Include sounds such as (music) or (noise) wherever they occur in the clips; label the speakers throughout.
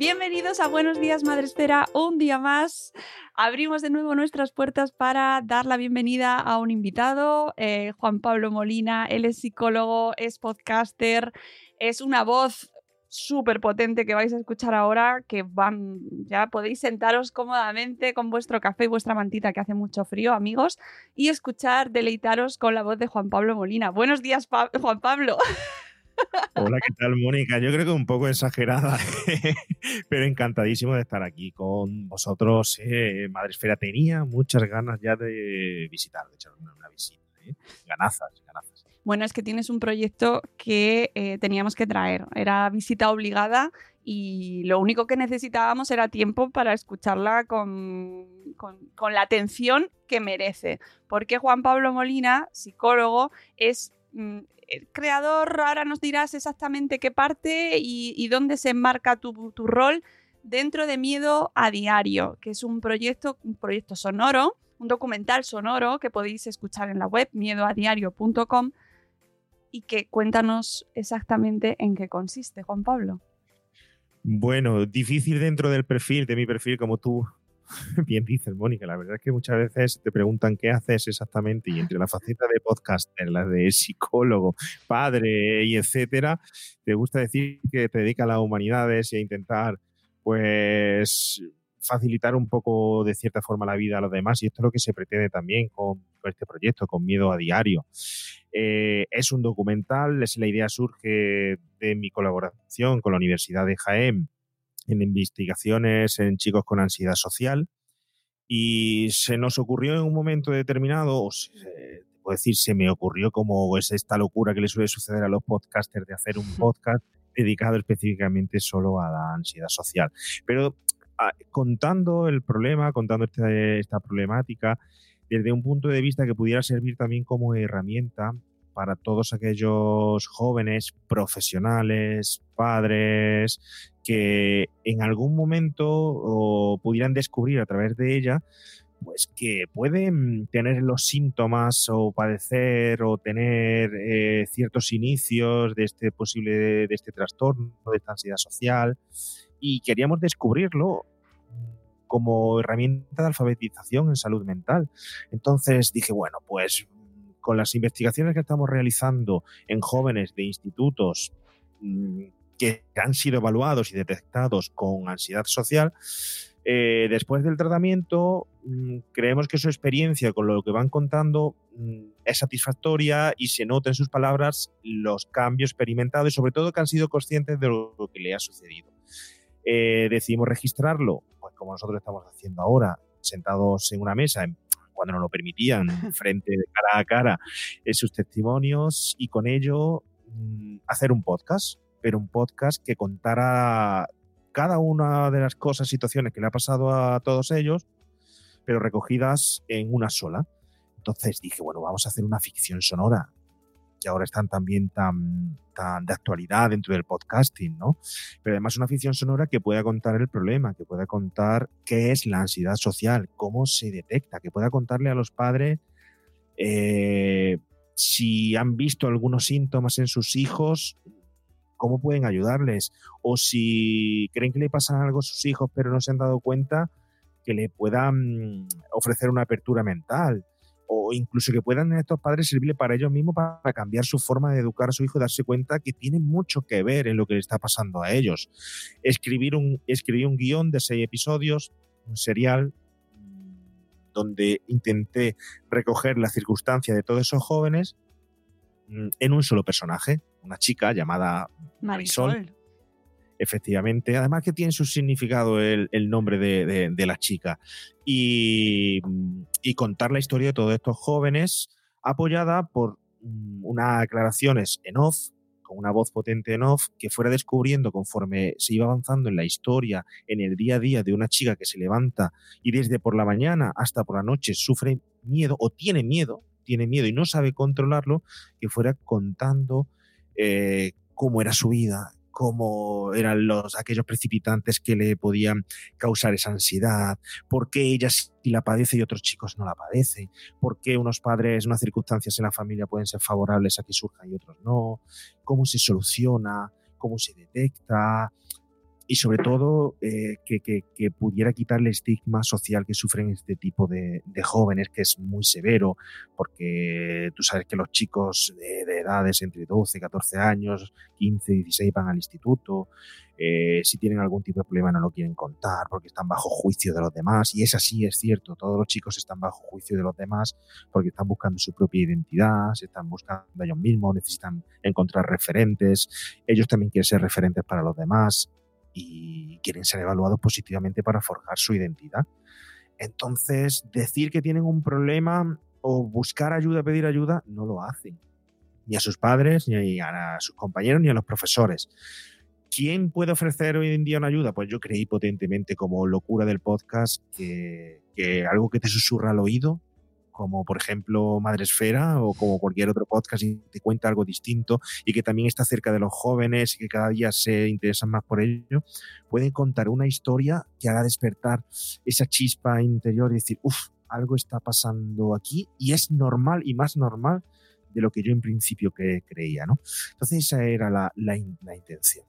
Speaker 1: Bienvenidos a Buenos Días Madre Esfera, un día más. Abrimos de nuevo nuestras puertas para dar la bienvenida a un invitado, eh, Juan Pablo Molina. Él es psicólogo, es podcaster, es una voz súper potente que vais a escuchar ahora, que van, ya podéis sentaros cómodamente con vuestro café y vuestra mantita que hace mucho frío, amigos, y escuchar, deleitaros con la voz de Juan Pablo Molina. Buenos días, Juan Pablo. (laughs)
Speaker 2: Hola, ¿qué tal, Mónica? Yo creo que un poco exagerada, (laughs) pero encantadísimo de estar aquí con vosotros. Eh, Madresfera tenía muchas ganas ya de visitar, de echar una, visita. ¿eh? Ganazas, ganazas.
Speaker 1: Bueno, es que tienes un proyecto que eh, teníamos que traer. Era visita obligada y lo único que necesitábamos era tiempo para escucharla con, con- la atención que merece. Porque Juan Pablo Molina, psicólogo, es el creador, ahora nos dirás exactamente qué parte y, y dónde se enmarca tu, tu rol dentro de Miedo a Diario, que es un proyecto, un proyecto sonoro, un documental sonoro que podéis escuchar en la web miedoadiario.com y que cuéntanos exactamente en qué consiste, Juan Pablo.
Speaker 2: Bueno, difícil dentro del perfil, de mi perfil, como tú (laughs) bien dices, Mónica. La verdad es que muchas veces te preguntan qué haces exactamente y entre la faceta de podcaster, la de psicólogo, padre y etcétera, te gusta decir que te dedica a las humanidades y a intentar, pues, facilitar un poco de cierta forma la vida a los demás y esto es lo que se pretende también con, con este proyecto, con Miedo a Diario. Eh, es un documental, es, la idea surge de mi colaboración con la Universidad de Jaén en investigaciones en chicos con ansiedad social y se nos ocurrió en un momento determinado, o se, puedo decir, se me ocurrió como es esta locura que le suele suceder a los podcasters de hacer un (laughs) podcast dedicado específicamente solo a la ansiedad social. Pero ah, contando el problema, contando este- esta problemática, desde un punto de vista que pudiera servir también como herramienta para todos aquellos jóvenes profesionales, padres, que en algún momento pudieran descubrir a través de ella, pues que pueden tener los síntomas o padecer o tener eh, ciertos inicios de este posible, de este trastorno, de esta ansiedad social, y queríamos descubrirlo como herramienta de alfabetización en salud mental. Entonces dije, bueno, pues con las investigaciones que estamos realizando en jóvenes de institutos mm, que han sido evaluados y detectados con ansiedad social, eh, después del tratamiento mm, creemos que su experiencia con lo que van contando mm, es satisfactoria y se nota en sus palabras los cambios experimentados y sobre todo que han sido conscientes de lo que le ha sucedido. Eh, decidimos registrarlo, pues como nosotros estamos haciendo ahora, sentados en una mesa, en- cuando nos lo permitían, (laughs) frente de cara a cara, eh, sus testimonios y con ello mm, hacer un podcast, pero un podcast que contara cada una de las cosas, situaciones que le ha pasado a todos ellos, pero recogidas en una sola. Entonces dije, bueno, vamos a hacer una ficción sonora que ahora están también tan, tan de actualidad dentro del podcasting, ¿no? Pero además una ficción sonora que pueda contar el problema, que pueda contar qué es la ansiedad social, cómo se detecta, que pueda contarle a los padres eh, si han visto algunos síntomas en sus hijos, cómo pueden ayudarles, o si creen que le pasa algo a sus hijos pero no se han dado cuenta, que le puedan ofrecer una apertura mental o incluso que puedan estos padres servirle para ellos mismos para cambiar su forma de educar a su hijo y darse cuenta que tiene mucho que ver en lo que le está pasando a ellos. Escribir un, escribí un guion de seis episodios, un serial, mm, donde intenté recoger la circunstancia de todos esos jóvenes en un solo personaje, una chica llamada Marisol efectivamente. Además que tiene su significado el, nombre de, la chica. Y, contar la historia de todos estos jóvenes apoyada por mm, unas aclaraciones en off, con una voz potente en off, que fuera descubriendo conforme se iba avanzando en la historia, en el día a día de una chica que se levanta y desde por la mañana hasta por la noche sufre miedo o tiene miedo, tiene miedo y no sabe controlarlo, que fuera contando eh, cómo era su vida, cómo eran los, aquellos precipitantes que le podían causar esa ansiedad, por qué ella sí la padece y otros chicos no la padecen, por qué unos padres, unas circunstancias en la familia pueden ser favorables a que surjan y otros no, cómo se soluciona, cómo se detecta, y sobre todo eh, que, pudiera quitar el estigma social que sufren este tipo de, jóvenes, que es muy severo, porque tú sabes que los chicos de, edades entre 12, 14 años, 15, 16 van al instituto, eh, si tienen algún tipo de problema no lo quieren contar porque están bajo juicio de los demás, y es así, es cierto, todos los chicos están bajo juicio de los demás porque están buscando su propia identidad, se están buscando ellos mismos, necesitan encontrar referentes, ellos también quieren ser referentes para los demás, y quieren ser evaluados positivamente para forjar su identidad. Entonces, decir que tienen un problema o buscar ayuda, pedir ayuda, no lo hacen. Ni a sus padres, ni a sus compañeros, ni a los profesores. ¿Quién puede ofrecer hoy en día una ayuda? Pues yo creí potentemente como locura del podcast que, que algo que te susurra al oído como por ejemplo Madresfera o como cualquier otro podcast y te cuenta algo distinto y que también está cerca de los jóvenes y que cada día se interesan más por ello, pueden contar una historia que haga despertar esa chispa interior y decir, uff, algo está pasando aquí y es normal y más normal de lo que yo en principio creía, ¿no? Entonces esa era la, la, intención.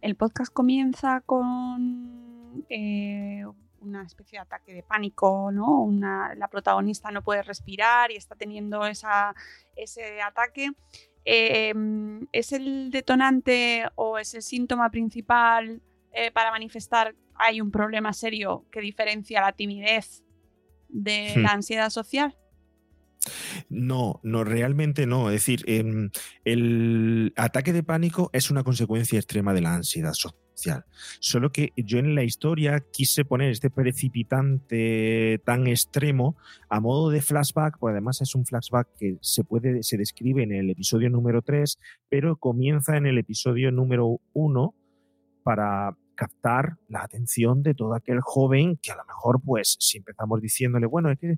Speaker 1: El podcast comienza con eh, una especie de ataque de pánico, ¿no? Una, la protagonista no puede respirar y está teniendo esa, ese ataque. Em, ¿Es el detonante o es el síntoma principal eh, para manifestar hay un problema serio que diferencia la timidez de hmm. la ansiedad social?
Speaker 2: No, no, realmente no. Es decir, em, el ataque de pánico es una consecuencia extrema de la ansiedad social Solo que yo en la historia quise poner este precipitante tan extremo a modo de flashback, porque además es un flashback que se puede, se describe en el episodio número 3, pero comienza en el episodio número 1 para captar la atención de todo aquel joven que a lo mejor, pues, si empezamos diciéndole, bueno, es que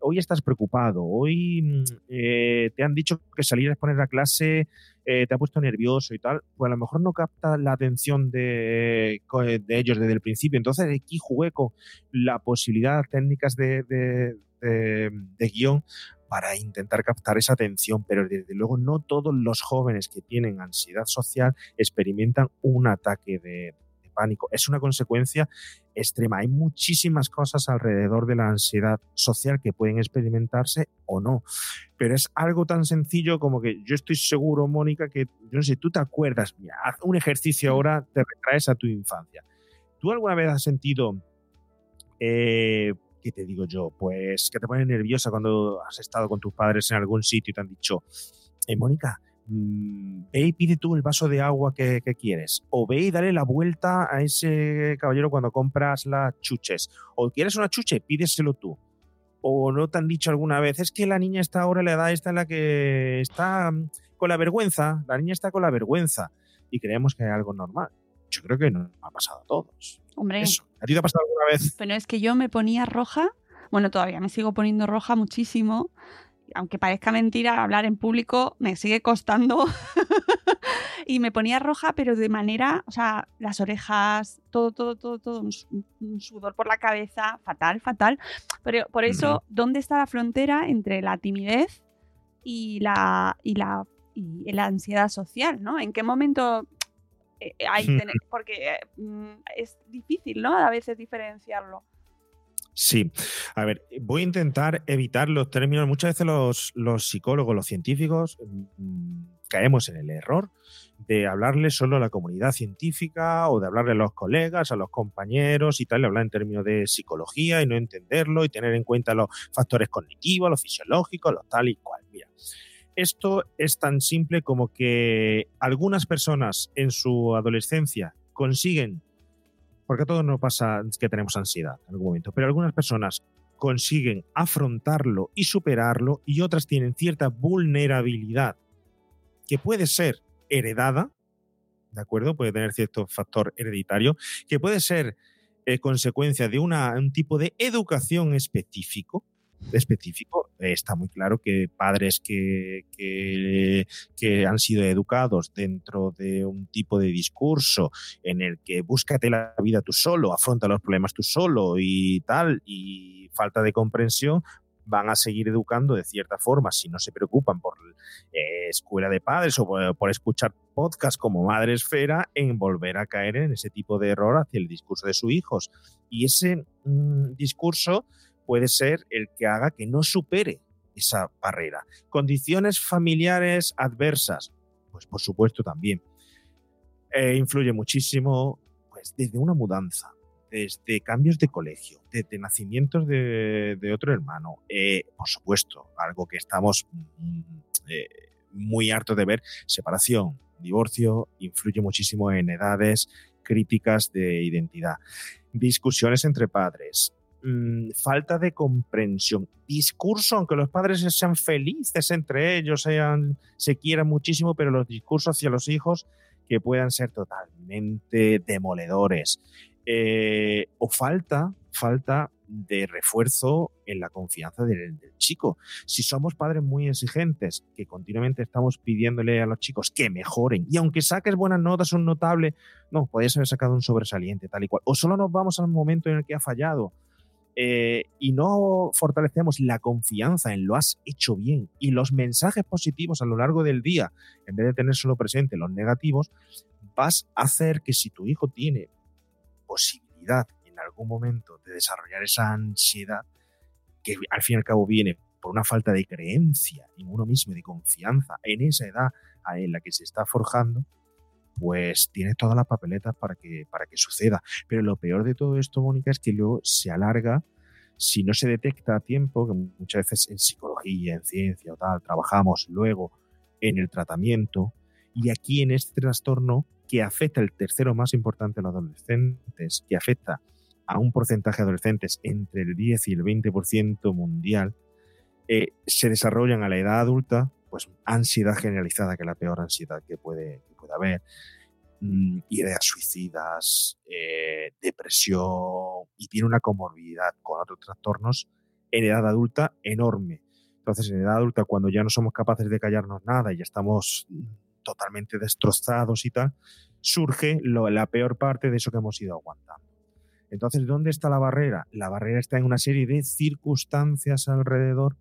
Speaker 2: hoy estás preocupado, hoy mm, eh, te han dicho que salir a exponer la clase eh, te ha puesto nervioso y tal, pues a lo mejor no capta la atención de, de ellos desde el principio. Entonces aquí jugué con la posibilidad, técnicas de, de, de guion para intentar captar esa atención, pero desde luego no todos los jóvenes que tienen ansiedad social experimentan un ataque de, pánico. Es una consecuencia extrema. Hay muchísimas cosas alrededor de la ansiedad social que pueden experimentarse o no. Pero es algo tan sencillo como que yo estoy seguro, Mónica, que yo no sé, tú te acuerdas, mira, haz un ejercicio ahora, te retraes a tu infancia. ¿Tú alguna vez has sentido, eh, qué te digo yo? Pues que te pones nerviosa cuando has estado con tus padres en algún sitio y te han dicho, eh, Mónica, ve y pide tú el vaso de agua que, quieres. O ve y dale la vuelta a ese caballero cuando compras las chuches. O quieres una chuche, pídeselo tú. O no te han dicho alguna vez, es que la niña está ahora, la edad está en la que está mm, con la vergüenza. La niña está con la vergüenza. Y creemos que hay algo normal. Yo creo que no ha pasado a todos.
Speaker 1: Hombre.
Speaker 2: ¿A ti te ha pasado alguna vez?
Speaker 1: Pero es que yo me ponía roja Bueno, todavía me sigo poniendo roja muchísimo. Aunque parezca mentira, hablar en público me sigue costando. (laughs) y me ponía roja, pero de manera, o sea, las orejas, todo, todo, todo, todo, un, sudor por la cabeza, fatal, fatal. Pero por eso, ¿dónde está la frontera entre la timidez y la, y la, y la ansiedad social, ¿no? ¿En qué momento eh, hay tener, porque mm, es difícil, ¿no? A veces diferenciarlo.
Speaker 2: Sí, a ver, voy a intentar evitar los términos. Muchas veces los, los psicólogos, los científicos, mm, caemos en el error de hablarle solo a la comunidad científica o de hablarle a los colegas, a los compañeros y tal, hablar en términos de psicología y no entenderlo y tener en cuenta los factores cognitivos, los fisiológicos, los tal y cual. Mira, esto es tan simple como que algunas personas en su adolescencia consiguen, porque a todos nos pasa que tenemos ansiedad en algún momento, pero algunas personas consiguen afrontarlo y superarlo y otras tienen cierta vulnerabilidad que puede ser heredada, ¿de acuerdo? Puede tener cierto factor hereditario, que puede ser eh, consecuencia de un tipo de educación específico, específico. está muy claro que padres que, que, han sido educados dentro de un tipo de discurso en el que búscate la vida tú solo, afronta los problemas tú solo y tal, y falta de comprensión, van a seguir educando de cierta forma si no se preocupan por eh, escuela de padres o por, escuchar podcasts como Madre Esfera en volver a caer en ese tipo de error hacia el discurso de sus hijos. Y ese mm, discurso puede ser el que haga que no supere esa barrera. Condiciones familiares adversas, pues por supuesto también. Eh, influye muchísimo pues, desde una mudanza, desde cambios de colegio, desde nacimientos de, otro hermano. Eh, por supuesto, algo que estamos mm, eh, muy hartos de ver, separación, divorcio, influye muchísimo en edades críticas de identidad. Discusiones entre padres, Mm, falta de comprensión, discurso, aunque los padres sean felices entre ellos, sean, se quieran muchísimo, pero los discursos hacia los hijos que puedan ser totalmente demoledores. Eh, o falta, falta de refuerzo en la confianza del, chico. Si somos padres muy exigentes, que continuamente estamos pidiéndole a los chicos que mejoren, y aunque saques buenas notas, un notable, no, podrías haber sacado un sobresaliente, tal y cual. O solo nos vamos al momento en el que ha fallado. Eh, y no fortalecemos la confianza en lo has hecho bien y los mensajes positivos a lo largo del día, en vez de tener solo presente los negativos, vas a hacer que si tu hijo tiene posibilidad en algún momento de desarrollar esa ansiedad, que al fin y al cabo viene por una falta de creencia en uno mismo y de confianza en esa edad en la que se está forjando, pues tienes todas las papeletas para que, para que suceda. Pero lo peor de todo esto, Mónica, es que luego se alarga si no se detecta a tiempo, que muchas veces en psicología, en ciencia o tal, trabajamos luego en el tratamiento, y aquí en este trastorno que afecta el tercero más importante a los adolescentes, que afecta a un porcentaje de adolescentes entre el 10 y el 20% mundial, eh, se desarrollan a la edad adulta, pues ansiedad generalizada, que es la peor ansiedad que puede, puede haber, mm, ideas suicidas, eh, depresión y tiene una comorbilidad con otros trastornos en edad adulta enorme. Entonces, en edad adulta, cuando ya no somos capaces de callarnos nada y ya estamos mm, totalmente destrozados y tal, surge la peor parte de eso que hemos ido aguantando. Entonces, ¿dónde está la barrera? La barrera está en una serie de circunstancias alrededor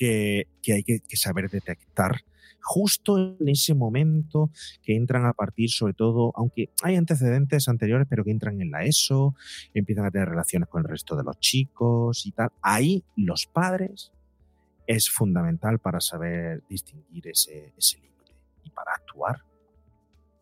Speaker 2: que, hay que, saber detectar justo en ese momento que entran a partir, sobre todo, aunque hay antecedentes anteriores, pero que entran en la ESO, empiezan a tener relaciones con el resto de los chicos y tal. Ahí los padres es fundamental para saber distinguir ese, límite y para actuar.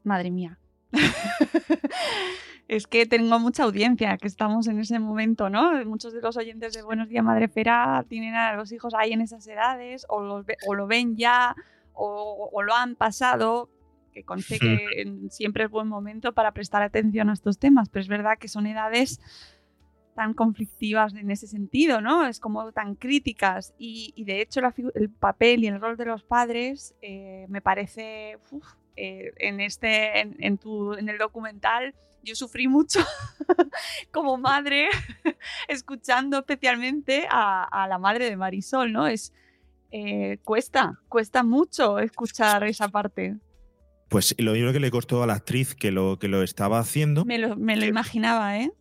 Speaker 1: Madre mía. (laughs) es que tengo mucha audiencia, que estamos en ese momento, ¿no? Muchos de los oyentes de Buenos Días Madre Fera tienen a los hijos ahí en esas edades o, o lo ven ya o, lo han pasado, que conste que siempre es buen momento para prestar atención a estos temas, pero es verdad que son edades tan conflictivas en ese sentido, ¿no? Es como tan críticas y, de hecho el papel y el rol de los padres eh, me parece eh, en este en, tu, en el documental yo sufrí mucho (laughs) como madre, (laughs) escuchando especialmente a, la madre de Marisol, ¿no? Es, eh, cuesta, cuesta mucho escuchar esa parte.
Speaker 2: Pues lo mismo que le costó a la actriz que lo, que lo estaba haciendo.
Speaker 1: Me lo, me lo imaginaba, ¿eh?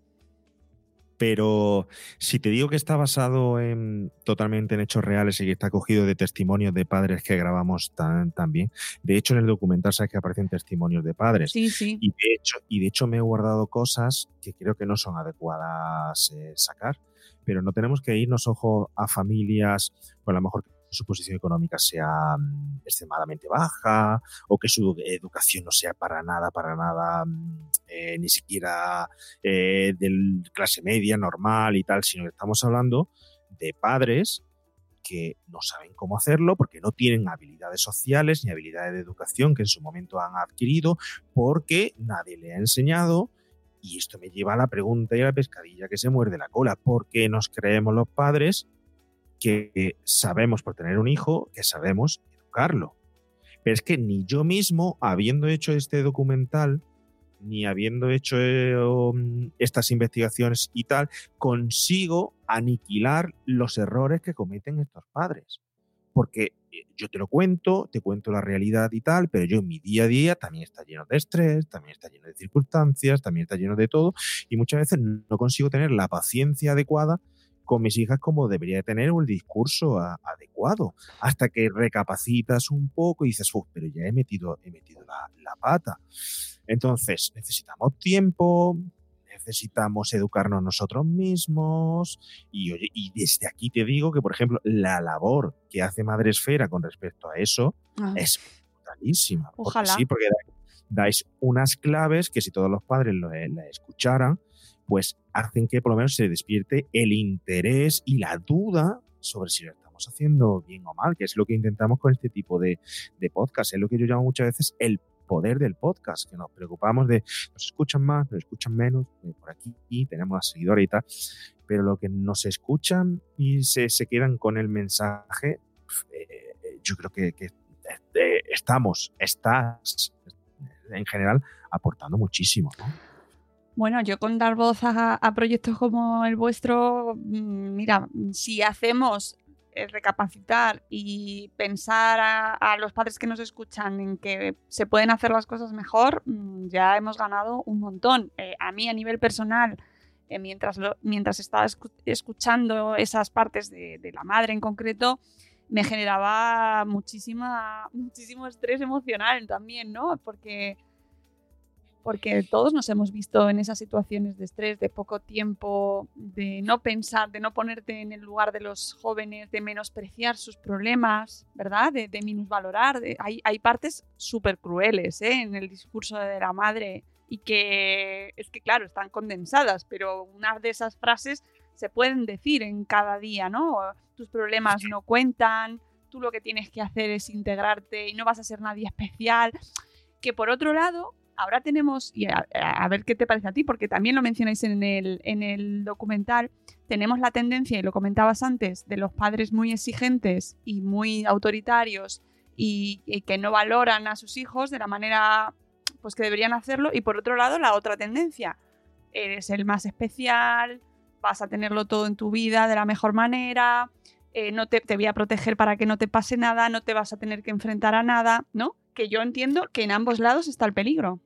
Speaker 2: Pero si te digo que está basado en, totalmente en hechos reales y que está cogido de testimonios de padres que grabamos también, de hecho en el documental sabes que aparecen testimonios de padres.
Speaker 1: Sí, sí.
Speaker 2: Y de hecho, y de hecho me he guardado cosas que creo que no son adecuadas eh, sacar, pero no tenemos que irnos ojo a familias, pues a lo mejor su posición económica sea mm, extremadamente baja o que su educación no sea para nada, para nada, mm, eh, ni siquiera eh, de clase media, normal y tal, sino que estamos hablando de padres que no saben cómo hacerlo porque no tienen habilidades sociales ni habilidades de educación que en su momento han adquirido porque nadie le ha enseñado. Y esto me lleva a la pregunta y a la pescadilla que se muerde la cola. ¿Por qué nos creemos los padres que sabemos por tener un hijo, que sabemos educarlo. Pero es que ni yo mismo, habiendo hecho este documental, ni habiendo hecho um, estas investigaciones y tal, consigo aniquilar los errores que cometen estos padres. Porque eh, yo te lo cuento, te cuento la realidad y tal, pero yo en mi día a día también está lleno de estrés, también está lleno de circunstancias, también está lleno de todo, y muchas veces no consigo tener la paciencia adecuada con mis hijas como debería tener un discurso adecuado, hasta que recapacitas un poco y dices, pero ya he metido, he metido la, pata. Entonces, necesitamos tiempo, necesitamos educarnos nosotros mismos y, y desde aquí te digo que, por ejemplo, la labor que hace Madre Esfera con respecto a eso ah. es brutalísima.
Speaker 1: Ojalá.
Speaker 2: sí, porque dais unas claves que si todos los padres lo, la escucharan, pues hacen que por lo menos se despierte el interés y la duda sobre si lo estamos haciendo bien o mal, que es lo que intentamos con este tipo de, podcast. Es lo que yo llamo muchas veces el poder del podcast, que nos preocupamos de nos escuchan más, nos escuchan menos, eh, por aquí y tenemos a seguidores y tal, pero lo que nos escuchan y se, quedan con el mensaje, eh, yo creo que, eh, estamos, estás en general aportando muchísimo.
Speaker 1: Bueno, yo con dar voz a, proyectos como el vuestro, mm, mira, si hacemos eh, recapacitar y pensar a, los padres que nos escuchan en que se pueden hacer las cosas mejor, mm, ya hemos ganado un montón. Eh, a mí a nivel personal, eh, mientras, mientras estaba escuchando esas partes de, de, la madre en concreto, me generaba muchísima, (laughs) muchísimo estrés emocional también, ¿no? Porque porque todos nos hemos visto en esas situaciones de estrés, de poco tiempo, de no pensar, de no ponerte en el lugar de los jóvenes, de menospreciar sus problemas, ¿verdad? De, de minusvalorar. hay, partes súper crueles ¿eh? en el discurso de la madre y que es que, claro, están condensadas, pero una de esas frases se pueden decir en cada día, ¿no? Tus problemas no cuentan, tú lo que tienes que hacer es integrarte y no vas a ser nadie especial. Que por otro lado, ahora tenemos, y a, ver qué te parece a ti, porque también lo mencionáis en el, en el documental, tenemos la tendencia, y lo comentabas antes, de los padres muy exigentes y muy autoritarios y, que no valoran a sus hijos de la manera pues que deberían hacerlo. Y por otro lado, la otra tendencia, eres el más especial, vas a tenerlo todo en tu vida de la mejor manera, eh, no te, te voy a proteger para que no te pase nada, no te vas a tener que enfrentar a nada, ¿no? Que yo entiendo que en ambos lados está el peligro.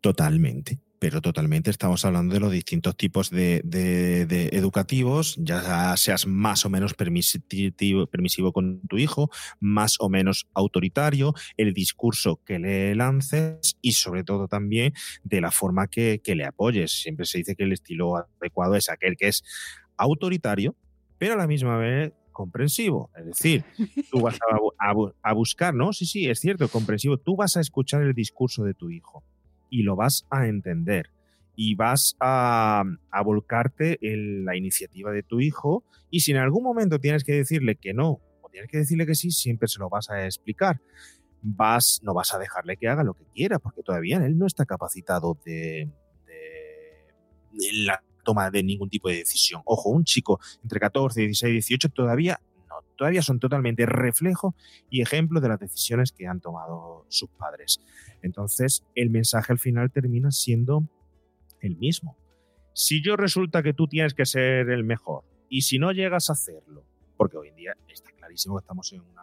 Speaker 2: Totalmente pero totalmente estamos hablando de los distintos tipos de, educativos, ya seas más o menos permisivo, permisivo, con tu hijo, más o menos autoritario, el discurso que le lances y sobre todo también de la forma que, le apoyes. Siempre se dice que el estilo adecuado es aquel que es autoritario, pero a la misma vez comprensivo. Es decir, tú vas a, a buscar, ¿no? Sí, sí, es cierto, comprensivo. Tú vas a escuchar el discurso de tu hijo y lo vas a entender y vas a, volcarte en la iniciativa de tu hijo y si en algún momento tienes que decirle que no o tienes que decirle que sí, siempre se lo vas a explicar. Vas, no vas a dejarle que haga lo que quiera porque todavía él no está capacitado de, la toma de ningún tipo de decisión. Ojo, un chico entre 14, 16 y 18 todavía todavía son totalmente reflejo y ejemplo de las decisiones que han tomado sus padres. Entonces, el mensaje al final termina siendo el mismo. Si yo resulta que tú tienes que ser el mejor y si no llegas a hacerlo, porque hoy en día está clarísimo que estamos en un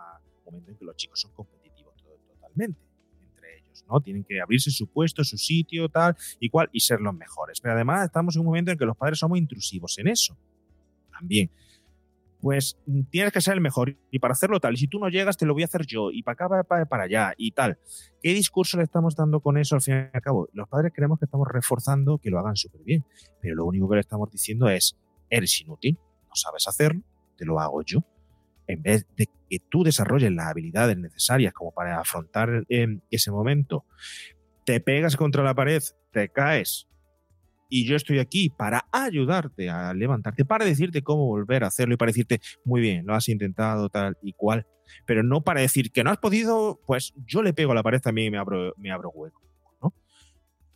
Speaker 2: momento en que los chicos son competitivos totalmente entre ellos, ¿no? Tienen que abrirse su puesto, su sitio, tal y cual, y ser los mejores. Pero además estamos en un momento en que los padres somos intrusivos en eso. También pues mm, tienes que ser el mejor y para hacerlo tal. Y si tú no llegas, te lo voy a hacer yo y para acá, para, para allá y tal. ¿Qué discurso le estamos dando con eso al fin y al cabo? Los padres creemos que estamos reforzando que lo hagan súper bien, pero lo único que le estamos diciendo es, eres inútil, no sabes hacerlo, te lo hago yo. En vez de que tú desarrolles las habilidades necesarias como para afrontar em, ese momento, te pegas contra la pared, te caes, y yo estoy aquí para ayudarte a levantarte, para decirte cómo volver a hacerlo y para decirte, muy bien, lo has intentado tal y cual, pero no para decir que no has podido, pues yo le pego a la pared también y me abro, me abro hueco, ¿no?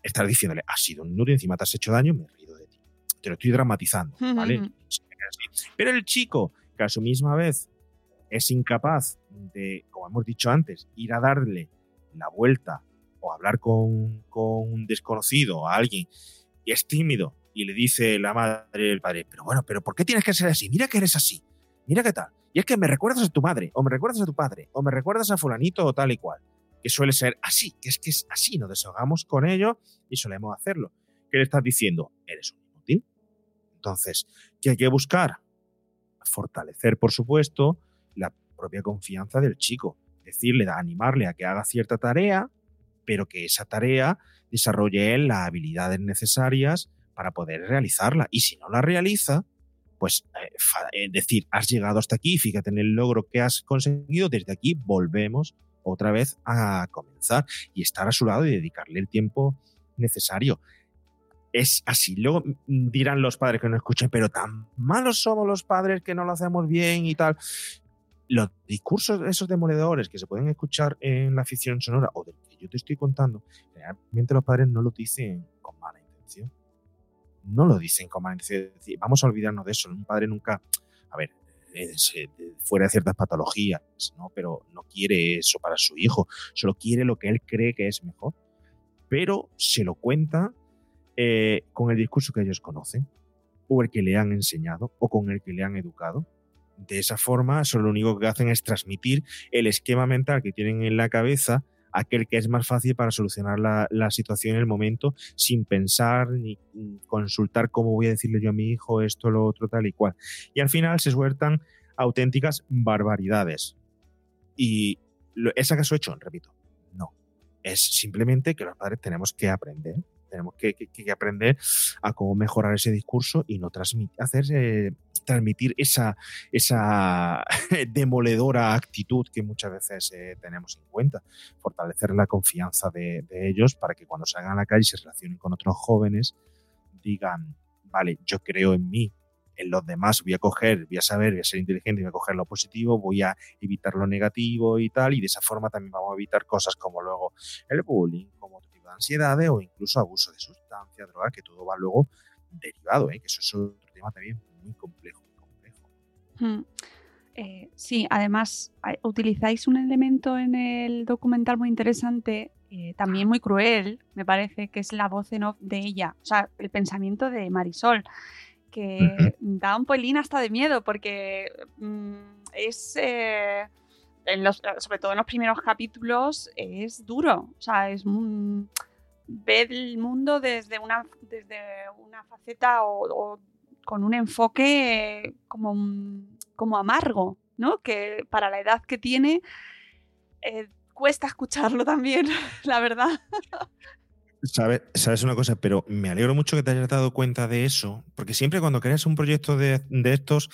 Speaker 2: Estás diciéndole, has sido un inútil, encima te has hecho daño, me he reído de ti. Te lo estoy dramatizando, ¿vale? Pero el chico, que a su misma vez es incapaz de, como hemos dicho antes, ir a darle la vuelta o hablar con, con un desconocido a alguien y es tímido y le dice la madre el padre, pero bueno, pero ¿por qué tienes que ser así? Mira que eres así, mira qué tal. Y es que me recuerdas a tu madre, o me recuerdas a tu padre, o me recuerdas a fulanito o tal y cual, que suele ser así, que es que es así, nos desahogamos con ello y solemos hacerlo. ¿Qué le estás diciendo? Eres un inútil. Entonces, ¿qué hay que buscar? Fortalecer, por supuesto, la propia confianza del chico. Decirle, animarle a que haga cierta tarea, pero que esa tarea desarrolle él las habilidades necesarias para poder realizarla. Y si no la realiza, pues eh, decir, has llegado hasta aquí, fíjate en el logro que has conseguido, desde aquí volvemos otra vez a comenzar y estar a su lado y dedicarle el tiempo necesario. Es así. Luego mm, dirán los padres que no escuchen, pero tan malos somos los padres que no lo hacemos bien y tal los discursos esos demoledores que se pueden escuchar en la ficción sonora o del yo te estoy contando, realmente los padres no lo dicen con mala intención. No lo dicen con mala intención. Vamos a olvidarnos de eso. Un padre nunca, a ver, fuera de ciertas patologías, ¿no? Pero no quiere eso para su hijo. Solo quiere lo que él cree que es mejor. Pero se lo cuenta eh, con el discurso que ellos conocen, o el que le han enseñado, o con el que le han educado de esa forma, solo lo único que hacen es transmitir el esquema mental que tienen en la cabeza, aquel que es más fácil para solucionar la, situación en el momento, sin pensar ni consultar cómo voy a decirle yo a mi hijo esto, lo otro, tal y cual. Y al final se sueltan auténticas barbaridades. ¿Y ¿es acaso hecho? Repito, no. Es simplemente que los padres tenemos que aprender tenemos que, aprender a cómo mejorar ese discurso y no transmitir, hacer, transmitir esa, esa (laughs) demoledora actitud que muchas veces eh, tenemos en cuenta. Fortalecer la confianza de, ellos para que cuando salgan a la calle y se relacionen con otros jóvenes, digan, vale, yo creo en mí, en los demás voy a coger, voy a saber, voy a ser inteligente, voy a coger lo positivo, voy a evitar lo negativo y tal, y de esa forma también vamos a evitar cosas como luego el bullying, como ansiedades o incluso abuso de sustancias, drogas, que todo va luego derivado, ¿eh? que eso es otro tema también muy complejo.
Speaker 1: Hmm. Eh, sí, además utilizáis un elemento en el documental muy interesante, eh, también muy cruel, me parece, que es la voz en off de ella, o sea, el pensamiento de Marisol, que da un pelín hasta de miedo porque mm, es sobre todo en los primeros capítulos, es duro. O sea, es ver el mundo desde una, desde una faceta o, con un enfoque como, como amargo, ¿no? Que para la edad que tiene eh, cuesta escucharlo también, (laughs) la verdad.
Speaker 2: ¿Sabes, sabes una cosa, pero me alegro mucho que te hayas dado cuenta de eso, porque siempre cuando creas un proyecto de, de estos,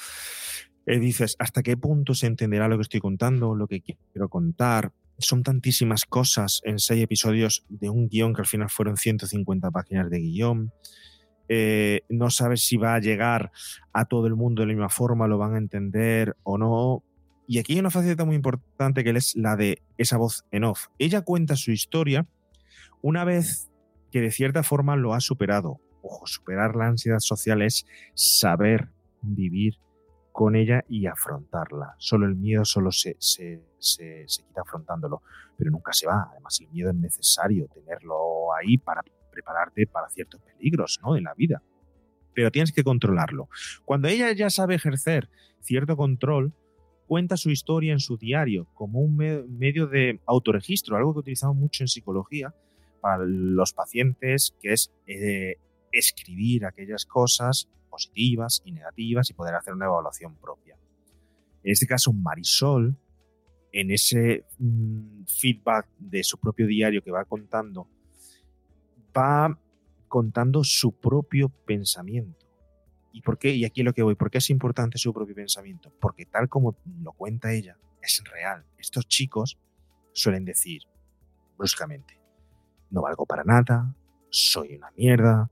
Speaker 2: eh, dices, ¿hasta qué punto se entenderá lo que estoy contando, lo que quiero contar? Son tantísimas cosas en seis episodios de un guion que al final fueron 150 páginas de guion. Eh, no sabes si va a llegar a todo el mundo de la misma forma, lo van a entender o no. Y aquí hay una faceta muy importante que es la de esa voz en off. Ella cuenta su historia una vez que de cierta forma lo ha superado. Ojo, superar la ansiedad social es saber vivir con ella y afrontarla. Solo el miedo solo se, se, se, quita afrontándolo, pero nunca se va. Además, el miedo es necesario tenerlo ahí para prepararte para ciertos peligros ¿no? en la vida. Pero tienes que controlarlo. Cuando ella ya sabe ejercer cierto control, cuenta su historia en su diario como un medio de autoregistro, algo que utilizamos mucho en psicología para los pacientes, que es eh, escribir aquellas cosas positivas y negativas y poder hacer una evaluación propia. En este caso, Marisol, en ese mm, feedback de su propio diario que va contando, va contando su propio pensamiento. ¿Y por qué? Y aquí lo que voy. ¿Por qué es importante su propio pensamiento? Porque tal como lo cuenta ella, es real. Estos chicos suelen decir bruscamente, no valgo para nada, soy una mierda,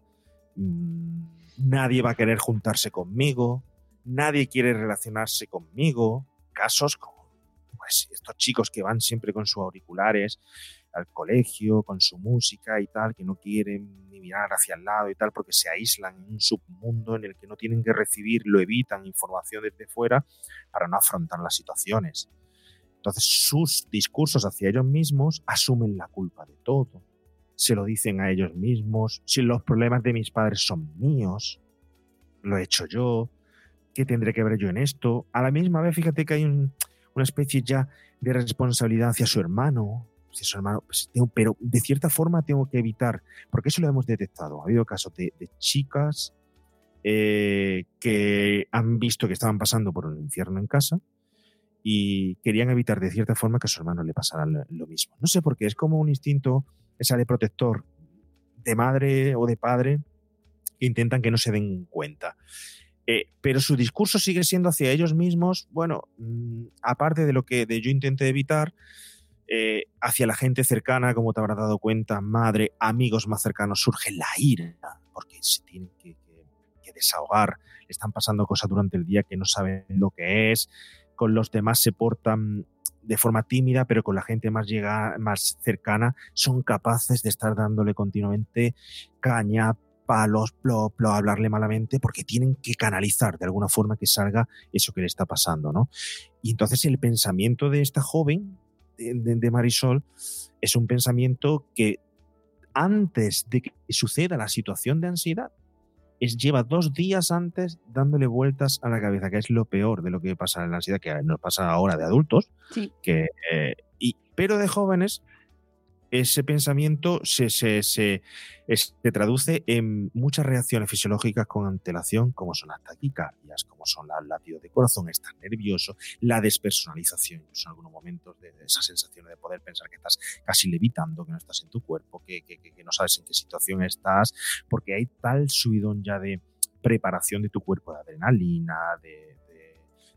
Speaker 2: mm, nadie va a querer juntarse conmigo, nadie quiere relacionarse conmigo. Casos como pues, estos chicos que van siempre con sus auriculares al colegio, con su música y tal, que no quieren ni mirar hacia el lado y tal, porque se aíslan en un submundo en el que no tienen que recibir, lo evitan información desde fuera para no afrontar las situaciones. Entonces sus discursos hacia ellos mismos asumen la culpa de todo. Se lo dicen a ellos mismos. Si los problemas de mis padres son míos, lo he hecho yo, ¿qué tendré que ver yo en esto? A la misma vez, fíjate que hay una especie ya de responsabilidad hacia su hermano, su hermano, pues pero de cierta forma tengo que evitar, porque eso lo hemos detectado. Ha habido casos de, chicas eh, que han visto que estaban pasando por un infierno en casa y querían evitar de cierta forma que a su hermano le pasara lo mismo. No sé por qué, es como un instinto, esa de protector de madre o de padre que intentan que no se den cuenta. Eh, pero su discurso sigue siendo hacia ellos mismos, bueno, mm, aparte de lo que de yo intenté evitar, eh, hacia la gente cercana, como te habrás dado cuenta, madre, amigos más cercanos, surge la ira, porque se tienen que, desahogar, le están pasando cosas durante el día que no saben lo que es, con los demás se portan de forma tímida, pero con la gente más, llega, más cercana son capaces de estar dándole continuamente caña, palos, plo, hablarle malamente, porque tienen que canalizar de alguna forma que salga eso que le está pasando, ¿no? Y entonces el pensamiento de esta joven, de, Marisol, es un pensamiento que antes de que suceda la situación de ansiedad, es, lleva dos días antes dándole vueltas a la cabeza, que es lo peor de lo que pasa en la ansiedad, que nos pasa ahora de adultos, que, eh, y, pero de jóvenes ese pensamiento se, se, traduce en muchas reacciones fisiológicas con antelación, como son las taquicardias, como son los latidos de corazón, estar nervioso, la despersonalización, incluso en algunos momentos de, esa sensación de poder pensar que estás casi levitando, que no estás en tu cuerpo, que, no sabes en qué situación estás, porque hay tal subidón ya de preparación de tu cuerpo de adrenalina, de,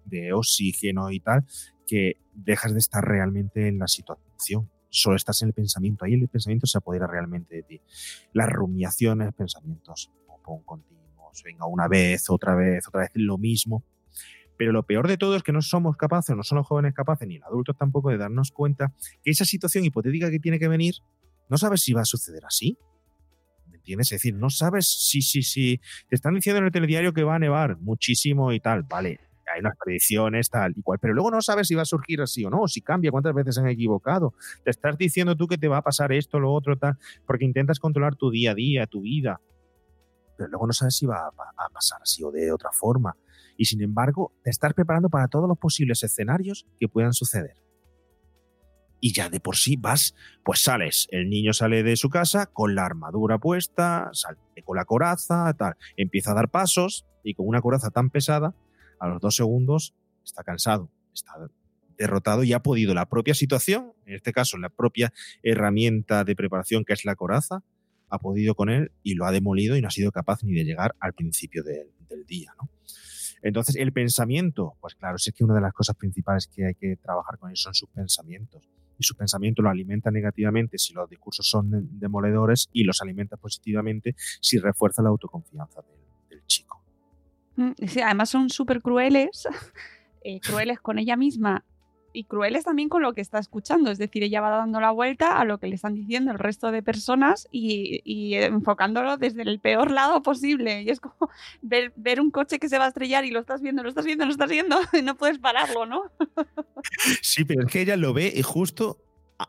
Speaker 2: de oxígeno y tal, que dejas de estar realmente en la situación solo estás en el pensamiento. Ahí el pensamiento se apodera realmente de ti. Las rumiaciones, pensamientos continuos, venga una vez, otra vez, otra vez, lo mismo. Pero lo peor de todo es que no somos capaces, no son los jóvenes capaces, ni los adultos tampoco, de darnos cuenta que esa situación hipotética que tiene que venir, no sabes si va a suceder así. ¿Me entiendes? Es decir, no sabes si, si, si. Te están diciendo en el telediario que va a nevar muchísimo y tal. Vale, hay unas predicciones, tal y cual, pero luego no sabes si va a surgir así o no, si cambia, cuántas veces han equivocado. Te estás diciendo tú que te va a pasar esto, lo otro, tal, porque intentas controlar tu día a día, tu vida, pero luego no sabes si va a, pasar así o de otra forma. Y sin embargo, te estás preparando para todos los posibles escenarios que puedan suceder. Y ya de por sí vas, pues sales, el niño sale de su casa con la armadura puesta, sale con la coraza, tal, empieza a dar pasos y con una coraza tan pesada a los dos segundos está cansado, está derrotado y ha podido la propia situación, en este caso la propia herramienta de preparación que es la coraza, ha podido con él y lo ha demolido y no ha sido capaz ni de llegar al principio del día. Entonces, el pensamiento, pues claro, es que una de las cosas principales que hay que trabajar con él son sus pensamientos. Y sus pensamientos lo alimenta negativamente si los discursos son demoledores y los alimenta positivamente si refuerza la autoconfianza del chico.
Speaker 1: Mm, sí, además son súper crueles, (laughs) eh, crueles con ella misma y crueles también con lo que está escuchando. Es decir, ella va dando la vuelta a lo que le están diciendo el resto de personas y, enfocándolo desde el peor lado posible. Y es como (laughs) ver, un coche que se va a estrellar y lo estás viendo, lo estás viendo, lo estás viendo (laughs) y no puedes pararlo, ¿no?
Speaker 2: Sí, pero es que ella lo ve y justo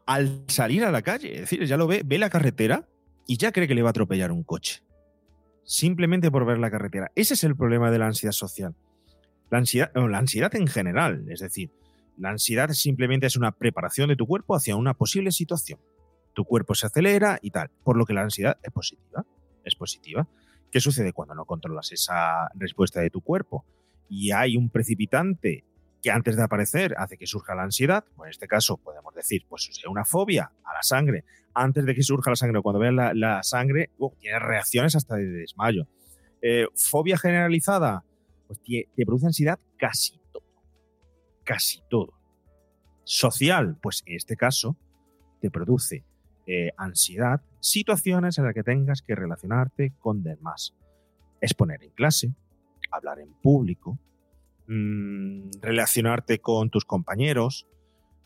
Speaker 2: al salir a la calle, es decir, ella lo ve, ve la carretera y ya cree que le va a atropellar un coche. Simplemente por ver la carretera. Ese es el problema de la ansiedad social. La ansiedad, o la ansiedad en general, es decir, la ansiedad simplemente es una preparación de tu cuerpo hacia una posible situación. Tu cuerpo se acelera y tal, por lo que la ansiedad es positiva. Es positiva. ¿Qué sucede cuando no controlas esa respuesta de tu cuerpo? Y hay un precipitante que antes de aparecer hace que surja la ansiedad, pues en este caso podemos decir, pues una fobia a la sangre, antes de que surja la sangre, cuando veas la, sangre, uh, tienes reacciones hasta de desmayo. Eh, fobia generalizada, pues te, produce ansiedad casi todo, casi todo. Social, pues en este caso, te produce eh, ansiedad, situaciones en las que tengas que relacionarte con demás. Exponer en clase, hablar en público, Mm, relacionarte con tus compañeros.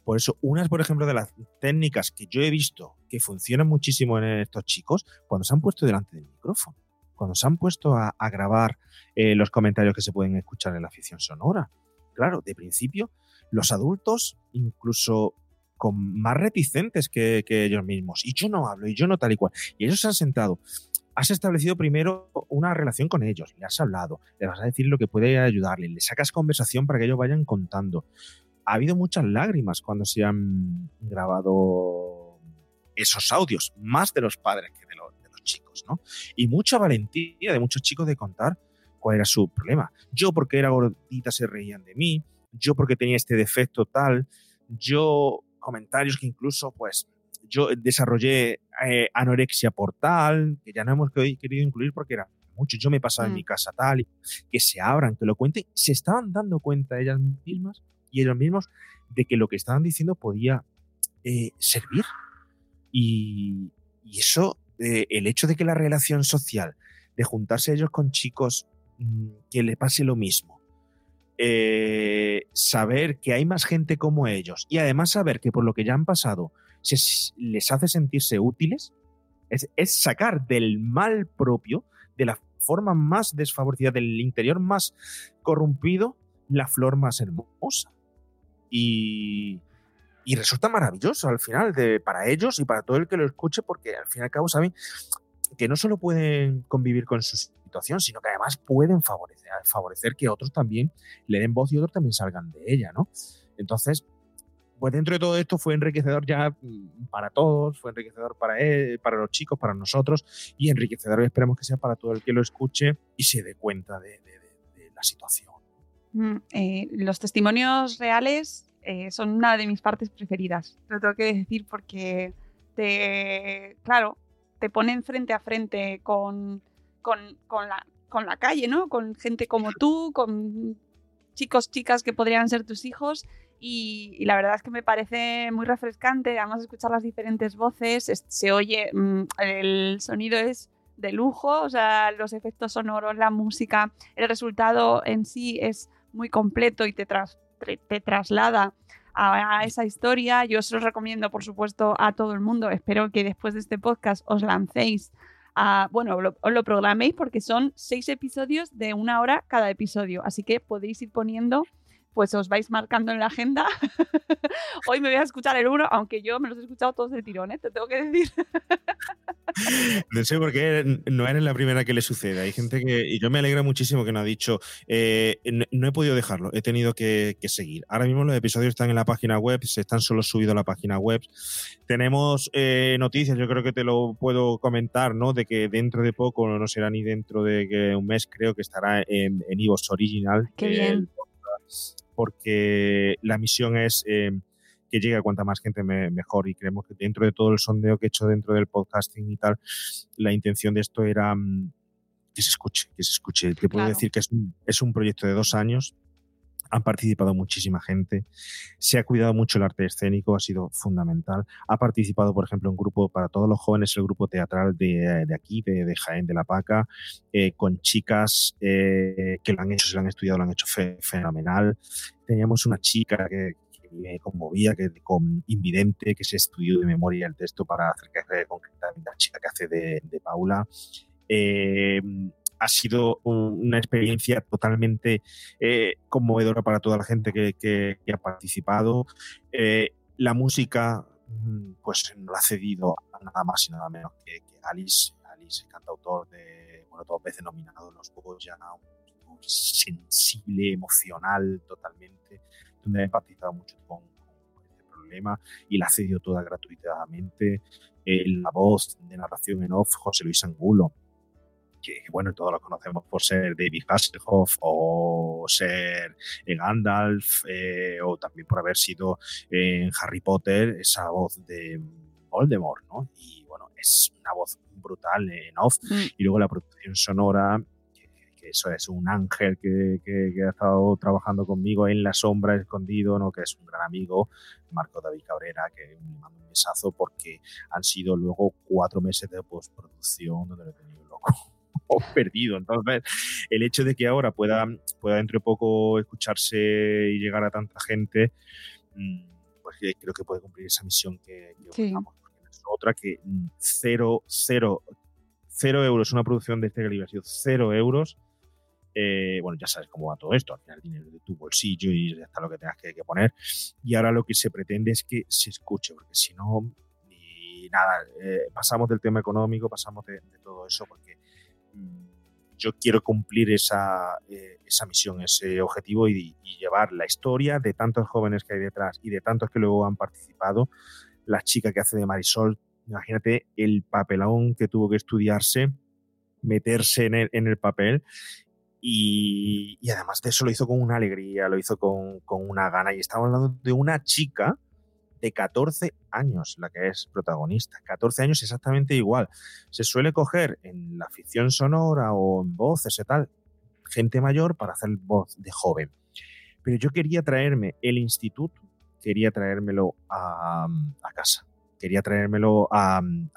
Speaker 2: Por eso, unas, por ejemplo, de las técnicas que yo he visto que funcionan muchísimo en estos chicos, cuando se han puesto delante del micrófono, cuando se han puesto a, grabar eh, los comentarios que se pueden escuchar en la ficción sonora. Claro, de principio, los adultos, incluso con más reticentes que, que ellos mismos, y yo no hablo, y yo no tal y cual, y ellos se han sentado has establecido primero una relación con ellos, le has hablado, le vas a decir lo que puede ayudarle, le sacas conversación para que ellos vayan contando. Ha habido muchas lágrimas cuando se han grabado esos audios, más de los padres que de los, chicos, ¿no? Y mucha valentía de muchos chicos de contar cuál era su problema. Yo porque era gordita se reían de mí, yo porque tenía este defecto tal, yo comentarios que incluso pues yo desarrollé eh, anorexia portal, que ya no hemos querido incluir porque era mucho. Yo me pasaba en mi mm. casa tal, que se abran, que lo cuenten. Se estaban dando cuenta ellas mismas y ellos mismos de que lo que estaban diciendo podía eh, servir. Y, eso, eh, el hecho de que la relación social, de juntarse ellos con chicos mm, que le pase lo mismo, saber que hay más gente como ellos y además saber que por lo que ya han pasado les hace sentirse útiles, es, sacar del mal propio, de la forma más desfavorecida, del interior más corrompido, la flor más hermosa. Y, y resulta maravilloso al final de, para ellos y para todo el que lo escuche, porque al fin y al cabo saben que no solo pueden convivir con su situación, sino que además pueden favorecer, favorecer que otros también le den voz y otros también salgan de ella, ¿no? Entonces, pues dentro de todo esto fue enriquecedor ya mm, para todos, fue enriquecedor para él, para los chicos, para nosotros y enriquecedor esperemos que sea para todo el que lo escuche y se dé cuenta de, la situación.
Speaker 1: Mm, eh, los testimonios reales eh, son una de mis partes preferidas, lo tengo que decir porque te, claro, te ponen frente a frente con, con, la, con la calle, ¿no? Con gente como tú, con chicos, chicas que podrían ser tus hijos. Y, la verdad es que me parece muy refrescante, además escuchar las diferentes voces, se oye, mm, el sonido es de lujo, o sea, los efectos sonoros, la música, el resultado en sí es muy completo y te, te traslada a, esa historia. Yo os lo recomiendo, por supuesto, a todo el mundo. Espero que después de este podcast os lancéis a, bueno, os lo programéis porque son seis episodios de una hora cada episodio, así que podéis ir poniendo pues os vais marcando en la agenda. (laughs) Hoy me voy a escuchar el uno, aunque yo me los he escuchado todos de tirón, ¿eh? te tengo que decir. (laughs)
Speaker 2: no sé por qué no eres la primera que le sucede. Hay gente que, y yo me alegro muchísimo que no ha dicho, eh, no, he podido dejarlo, he tenido que, seguir. Ahora mismo los episodios están en la página web, se están solo subidos a la página web. Tenemos eh, noticias, yo creo que te lo puedo comentar, ¿no? De que dentro de poco, no será ni dentro de un mes, creo que estará en, en Original.
Speaker 1: Qué bien
Speaker 2: porque la misión es eh, que llegue a cuanta más gente mejor y creemos que dentro de todo el sondeo que he hecho dentro del podcasting y tal, la intención de esto era mm, que se escuche, que se escuche. Te puedo decir que es un, es un proyecto de dos años, han participado muchísima gente, se ha cuidado mucho el arte escénico, ha sido fundamental. Ha participado, por ejemplo, un grupo para todos los jóvenes, el grupo teatral de, aquí, de, Jaén de la Paca, eh, con chicas eh, que lo han hecho, se lo han estudiado, lo han hecho fenomenal. Teníamos una chica que, me conmovía, que con invidente, que se estudió de memoria el texto para acercarse concretamente a la chica que hace de, de Paula. Eh, ha sido una experiencia totalmente eh, conmovedora para toda la gente que, ha participado. Eh, la música mm, pues no ha cedido a nada más y nada menos que, Alice, Alice, cantautor de, bueno, dos veces nominado en los ya un sensible, emocional totalmente, donde ha empatizado mucho con, este problema y la ha cedido toda gratuitamente. la voz de narración en off, José Luis Angulo, que, bueno, todos lo conocemos por ser David Hasselhoff o ser Gandalf eh, o también por haber sido en Harry Potter esa voz de Voldemort, ¿no? Y bueno, es una voz brutal en off. Mm. Y luego la producción sonora, que, eso es un ángel que, que, ha estado trabajando conmigo en la sombra, escondido, ¿no? Que es un gran amigo, Marco David Cabrera, que me manda un besazo porque han sido luego cuatro meses de postproducción donde lo he tenido loco (laughs) perdido. Entonces, el hecho de que ahora pueda, pueda dentro de poco escucharse y llegar a tanta gente, mm, pues creo que puede cumplir esa misión que, que otra que mm, cero, cero, cero euros, una producción de este calibre ha sido cero euros. Eh, bueno, ya sabes cómo va todo esto, al final dinero de tu bolsillo y ya está lo que tengas que, poner. Y ahora lo que se pretende es que se escuche, porque si no, y nada, eh, pasamos del tema económico, pasamos de, de todo eso, porque yo quiero cumplir esa, eh, esa misión, ese objetivo y, llevar la historia de tantos jóvenes que hay detrás y de tantos que luego han participado. La chica que hace de Marisol, imagínate el papelón que tuvo que estudiarse, meterse en el, en el papel y, y, además de eso lo hizo con una alegría, lo hizo con, con una gana y estamos hablando de una chica de 14 años, la que es protagonista. 14 años exactamente igual. Se suele coger en la ficción sonora o en voces y tal, gente mayor para hacer voz de joven. Pero yo quería traerme el instituto, quería traérmelo a, casa, quería traérmelo al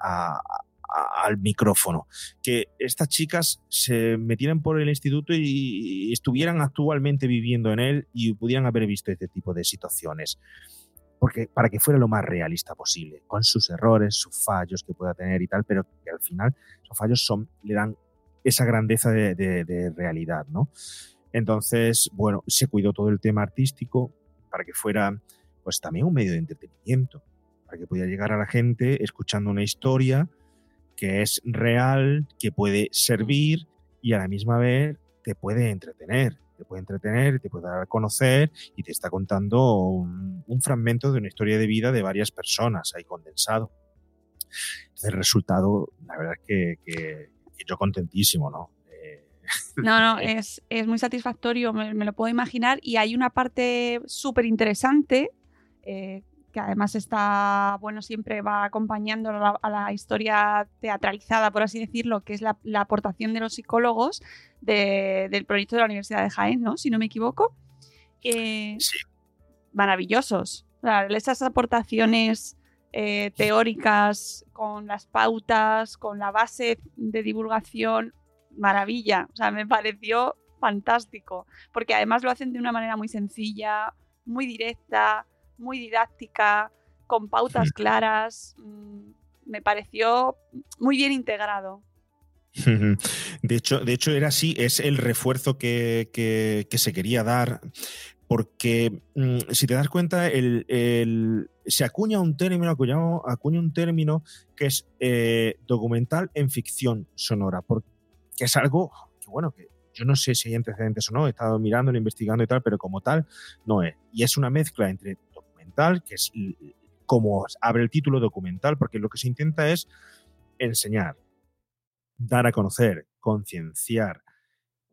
Speaker 2: micrófono. Que estas chicas se metieran por el instituto y estuvieran actualmente viviendo en él y pudieran haber visto este tipo de situaciones porque para que fuera lo más realista posible, con sus errores, sus fallos que pueda tener y tal, pero que al final esos fallos son, le dan esa grandeza de, realidad, ¿no? Entonces, bueno, se cuidó todo el tema artístico para que fuera, pues también un medio de entretenimiento, para que pudiera llegar a la gente escuchando una historia que es real, que puede servir y a la misma vez te puede entretener te puede entretener, te puede dar a conocer y te está contando un, fragmento de una historia de vida de varias personas ahí condensado. el resultado, la verdad es que, yo contentísimo, ¿no?
Speaker 1: Eh, no, no, (laughs) es, es muy satisfactorio, me, lo puedo imaginar. Y hay una parte súper interesante eh, que además está, bueno, siempre va acompañando a la, historia teatralizada, por así decirlo, que es la, aportación de los psicólogos del proyecto de la Universidad de Jaén, ¿no? Si no me equivoco. Eh, sí. Maravillosos. esas aportaciones eh, teóricas con las pautas, con la base de divulgación, maravilla. O sea, me pareció fantástico, porque además lo hacen de una manera muy sencilla, muy directa, muy didáctica, con pautas claras. Mm, me pareció muy bien integrado. (laughs)
Speaker 2: De hecho, de hecho, era así, es el refuerzo que, se quería dar, porque mm, si te das cuenta, el, se acuña un término, acuña, un término que es eh, documental en ficción sonora, porque es algo que, bueno, que yo no sé si hay antecedentes o no, he estado mirando, investigando y tal, pero como tal, no es. Y es una mezcla entre que es como abre el título documental, porque lo que se intenta es enseñar, dar a conocer, concienciar,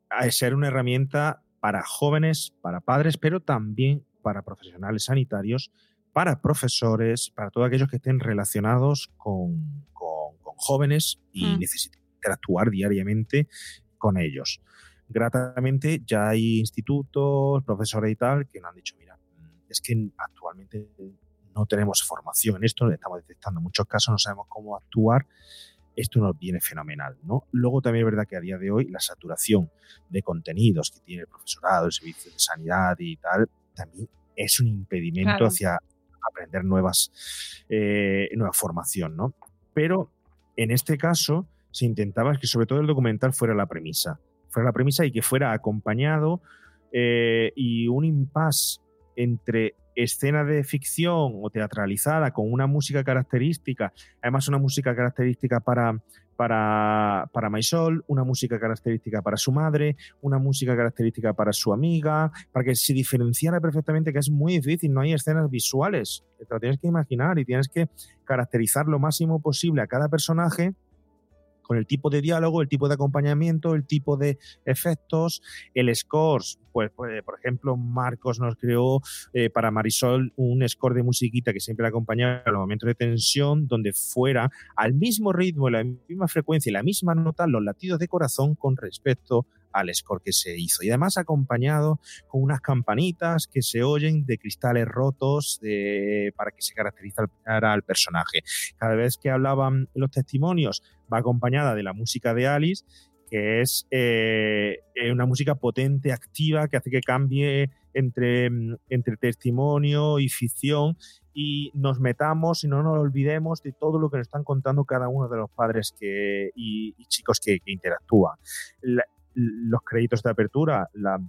Speaker 2: a ser una herramienta para jóvenes, para padres, pero también para profesionales sanitarios, para profesores, para todos aquellos que estén relacionados con, jóvenes y mm. necesiten interactuar diariamente con ellos. Gratamente ya hay institutos, profesores y tal que nos han dicho, mira, es que actualmente no tenemos formación en esto, estamos detectando muchos casos, no sabemos cómo actuar. Esto nos viene fenomenal, ¿no? Luego también es verdad que a día de hoy la saturación de contenidos que tiene el profesorado, el servicio de sanidad y tal, también es un impedimento hacia aprender nuevas, eh, nueva formación, ¿no? Pero en este caso se intentaba que sobre todo el documental fuera la premisa, fuera la premisa y que fuera acompañado eh, y un impasse entre escena de ficción o teatralizada con una música característica, además una música característica para, para, para Maisol, una música característica para su madre, una música característica para su amiga, para que se diferenciara perfectamente, que es muy difícil, no hay escenas visuales, te lo tienes que imaginar y tienes que caracterizar lo máximo posible a cada personaje con el tipo de diálogo, el tipo de acompañamiento, el tipo de efectos, el scores. Pues, pues por ejemplo, Marcos nos creó eh, para Marisol un score de musiquita que siempre la acompañaba en los momentos de tensión, donde fuera al mismo ritmo, la misma frecuencia y la misma nota los latidos de corazón con respecto al score que se hizo. Y además acompañado con unas campanitas que se oyen de cristales rotos para que se caracterizara al personaje. Cada vez que hablaban los testimonios va acompañada de la música de Alice que es eh, una música potente, activa, que hace que cambie entre, entre testimonio y ficción y nos metamos y no nos olvidemos de todo lo que nos están contando cada uno de los padres que, y, chicos que, interactúan los créditos de apertura, la,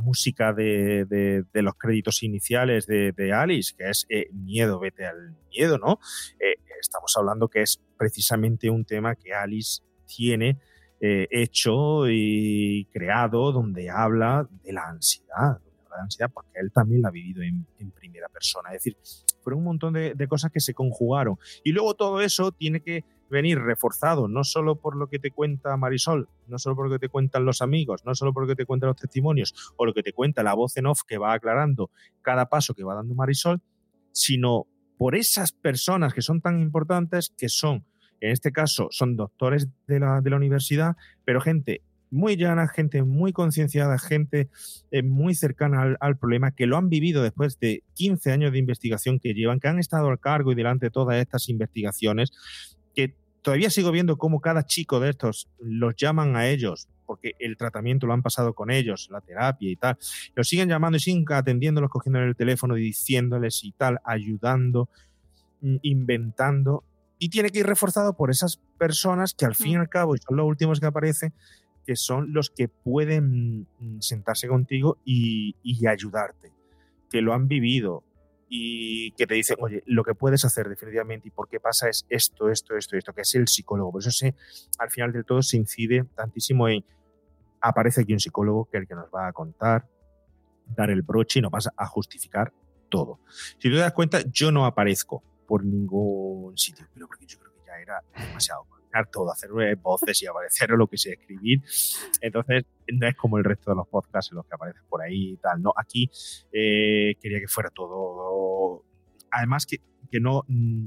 Speaker 2: música de, los créditos iniciales de, Alice, que es eh, Miedo, vete al miedo, ¿no? Eh, estamos hablando que es precisamente un tema que Alice tiene eh, hecho y creado donde habla de la ansiedad, la ansiedad porque él también la ha vivido en, primera persona. Es decir, fueron un montón de cosas que se conjugaron. Y luego todo eso tiene que venir reforzado no solo por lo que te cuenta Marisol, no solo por te cuentan los amigos, no solo por te cuentan los testimonios o lo que te cuenta la voz en off que va aclarando cada paso que va dando Marisol, sino por esas personas que son tan importantes, que son, en este caso, son doctores de la, de la universidad, pero gente muy llana, gente muy concienciada, gente eh, muy cercana al, al, problema, que lo han vivido después de 15 años de investigación que llevan, que han estado al cargo y delante de todas estas investigaciones todavía sigo viendo cómo cada chico de estos los llaman a ellos, porque el tratamiento lo han pasado con ellos, la terapia y tal. Los siguen llamando y siguen atendiéndolos, cogiendo el teléfono y diciéndoles y tal, ayudando, mm, inventando. Y tiene que ir reforzado por esas personas que al fin y mm. al cabo, y son los últimos que aparecen, que son los que pueden mm, sentarse contigo y, y ayudarte, que lo han vivido, y que te dicen, oye, lo que puedes hacer definitivamente y por qué pasa es esto, esto, esto, esto, que es el psicólogo. Por eso se, al final del todo se incide tantísimo en, aparece aquí un psicólogo que es el que nos va a contar, dar el broche y nos vas a justificar todo. Si te das cuenta, yo no aparezco por ningún sitio, pero porque yo creo que ya era demasiado todo, hacer voces y aparecer o lo que sea, escribir. Entonces, no es como el resto de los podcasts en los que aparecen por ahí y tal. No, aquí eh, quería que fuera todo. Además, que, que no, mm,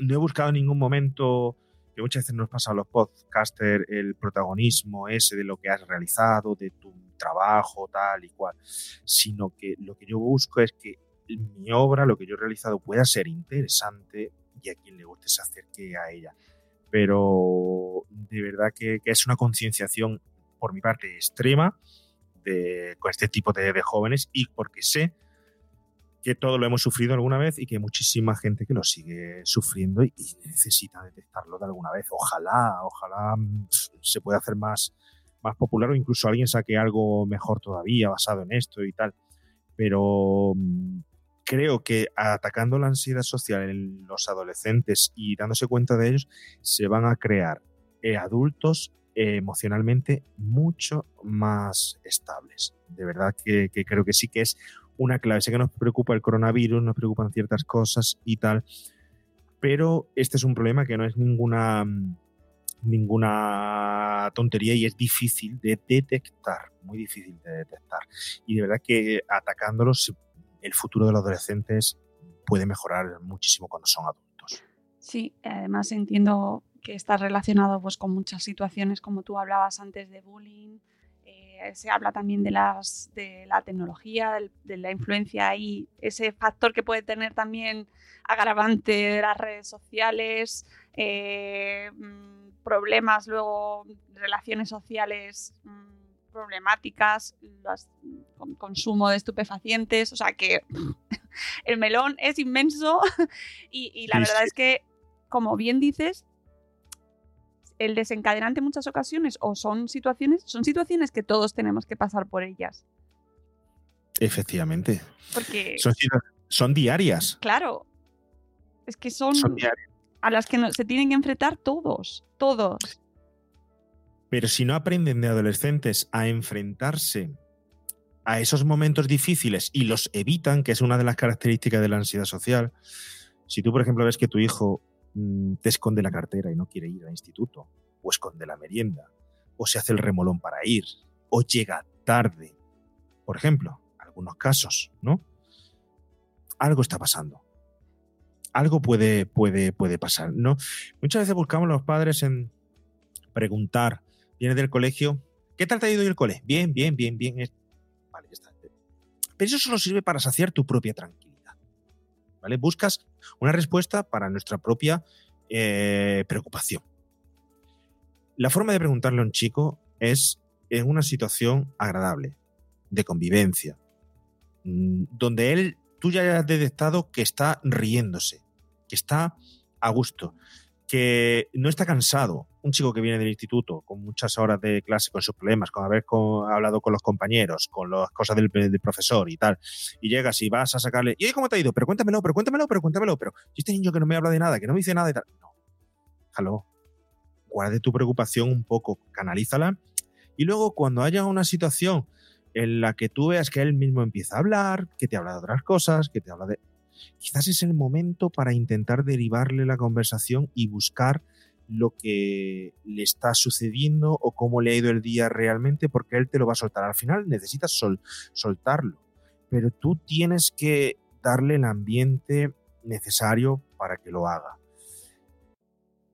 Speaker 2: no he buscado en ningún momento que muchas veces nos pasa a los podcasters el protagonismo ese de lo que has realizado, de tu trabajo, tal y cual, sino que lo que yo busco es que mi obra, lo que yo he realizado, pueda ser interesante y a quien le guste se acerque a ella. Pero de verdad que, es una concienciación por mi parte extrema de, con este tipo de, jóvenes y porque sé que todo lo hemos sufrido alguna vez y que muchísima gente que lo sigue sufriendo y, necesita detectarlo de alguna vez. Ojalá, ojalá mm, se pueda hacer más, más popular o incluso alguien saque algo mejor todavía basado en esto y tal. Pero mm, creo que atacando la ansiedad social en los adolescentes y dándose cuenta de ellos, se van a crear eh, adultos emocionalmente mucho más estables. De verdad que, creo que sí que es una clave. Sé que nos preocupa el coronavirus, nos preocupan ciertas cosas y tal, pero este es un problema que no es ninguna ninguna tontería y es difícil de detectar, muy difícil de detectar. Y de verdad que atacándolos el futuro de los adolescentes puede mejorar muchísimo cuando son adultos.
Speaker 1: Sí, además entiendo que está relacionado pues, con muchas situaciones, como tú hablabas antes de bullying, se habla también de, las, de la tecnología, de, la influencia y ese factor que puede tener también agravante de las redes sociales, eh, mm, problemas luego, relaciones sociales. Mm, problemáticas, el consumo de estupefacientes, o sea que (laughs) el melón es inmenso (laughs) y, la verdad es que, como bien dices, el desencadenante en muchas ocasiones o son situaciones, son situaciones que todos tenemos que pasar por ellas.
Speaker 2: Efectivamente.
Speaker 1: Porque,
Speaker 2: Son, diarias.
Speaker 1: claro, es que son,
Speaker 2: Son
Speaker 1: a las que no- se tienen que enfrentar todos, todos.
Speaker 2: Pero si no aprenden de adolescentes a enfrentarse a esos momentos difíciles y los evitan, que es una de las características de la ansiedad social, si tú, por ejemplo, ves que tu hijo te esconde la cartera y no quiere ir al instituto, o esconde la merienda, o se hace el remolón para ir, o llega tarde, por ejemplo, algunos casos, ¿no? Algo está pasando. Algo puede, puede, puede pasar, ¿no? Muchas veces buscamos los padres en preguntar, vienes del colegio, ¿qué tal te ha ido el cole? Bien, bien, bien, bien. Vale, ya está. Pero eso solo sirve para saciar tu propia tranquilidad. Buscas una respuesta para nuestra propia eh, preocupación. La forma de preguntarle a un chico es en una situación agradable, de convivencia, mm, donde él, tú ya has detectado que está riéndose, que está a gusto, que no está cansado. Un chico que viene del instituto con muchas horas de clase, con sus problemas, con haber co- hablado con los compañeros, con las cosas del, del profesor y tal, y llegas y vas a sacarle, ¿y cómo te ha ido? Pero cuéntamelo, pero cuéntamelo, pero cuéntamelo, pero si este niño que no me habla de nada, que no me dice nada y tal. No. Déjalo. Guarde tu preocupación un poco, canalízala. Y luego, cuando haya una situación en la que tú veas que él mismo empieza a hablar, que te habla de otras cosas, que te habla de. Quizás es el momento para intentar derivarle la conversación y buscar lo que le está sucediendo o cómo le ha ido el día realmente, porque él te lo va a soltar. Al final necesitas sol- soltarlo, pero tú tienes que darle el ambiente necesario para que lo haga.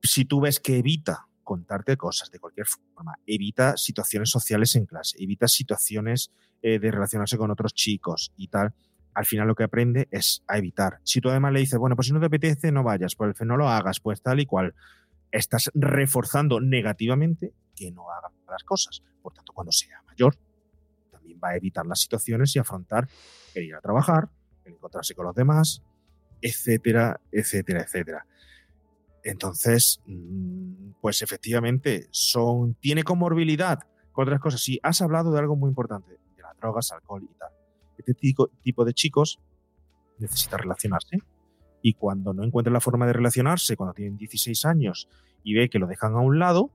Speaker 2: Si tú ves que evita contarte cosas de cualquier forma, evita situaciones sociales en clase, evita situaciones eh, de relacionarse con otros chicos y tal, al final lo que aprende es a evitar. Si tú además le dices, bueno, pues si no te apetece, no vayas, pues no lo hagas, pues tal y cual, estás reforzando negativamente que no haga las cosas. Por tanto, cuando sea mayor, también va a evitar las situaciones y afrontar el ir a trabajar, el encontrarse con los demás, etcétera, etcétera, etcétera. Entonces, mm, pues efectivamente, son, tiene comorbilidad con otras cosas. Si has hablado de algo muy importante, de las drogas, alcohol y tal, este tipo de chicos necesita relacionarse y cuando no encuentra la forma de relacionarse, cuando tienen 16 años y ve que lo dejan a un lado,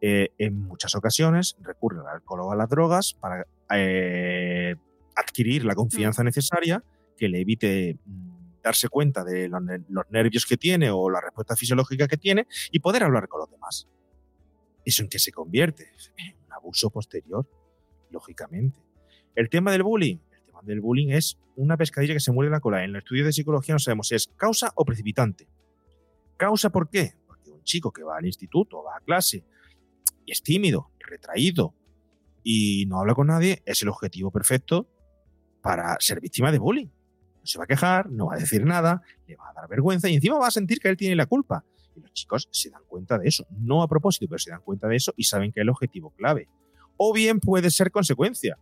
Speaker 2: eh, en muchas ocasiones recurre al alcohol o a las drogas para eh, adquirir la confianza necesaria que le evite mm, darse cuenta de los, los nervios que tiene o la respuesta fisiológica que tiene y poder hablar con los demás. ¿Eso en qué se convierte? En un abuso posterior, lógicamente. El tema del bullying. Del bullying es una pescadilla que se muere la cola. En el estudio de psicología no sabemos si es causa o precipitante. ¿Causa por qué? Porque un chico que va al instituto, va a clase, y es tímido, retraído y no habla con nadie, es el objetivo perfecto para ser víctima de bullying. No se va a quejar, no va a decir nada, le va a dar vergüenza y encima va a sentir que él tiene la culpa. Y los chicos se dan cuenta de eso, no a propósito, pero se dan cuenta de eso y saben que es el objetivo clave. O bien puede ser consecuencia.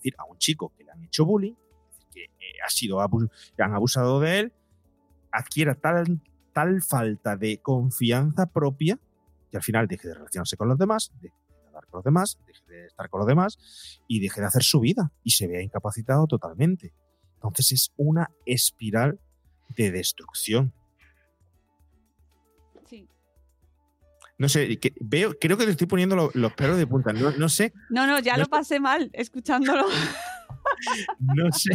Speaker 2: Decir, a un chico que le han hecho bullying, que eh, ha sido han abusado de él, adquiera tal, tal falta de confianza propia que al final deje de relacionarse con los demás, deje de hablar con los demás, deje de estar con los demás y deje de hacer su vida y se vea incapacitado totalmente. Entonces es una espiral de destrucción. No sé, que veo, creo que te estoy poniendo lo- los pelos de punta. No, no sé,
Speaker 1: No, no, ya
Speaker 2: No
Speaker 1: lo
Speaker 2: sé-
Speaker 1: pasé mal escuchándolo. (laughs)
Speaker 2: no sé,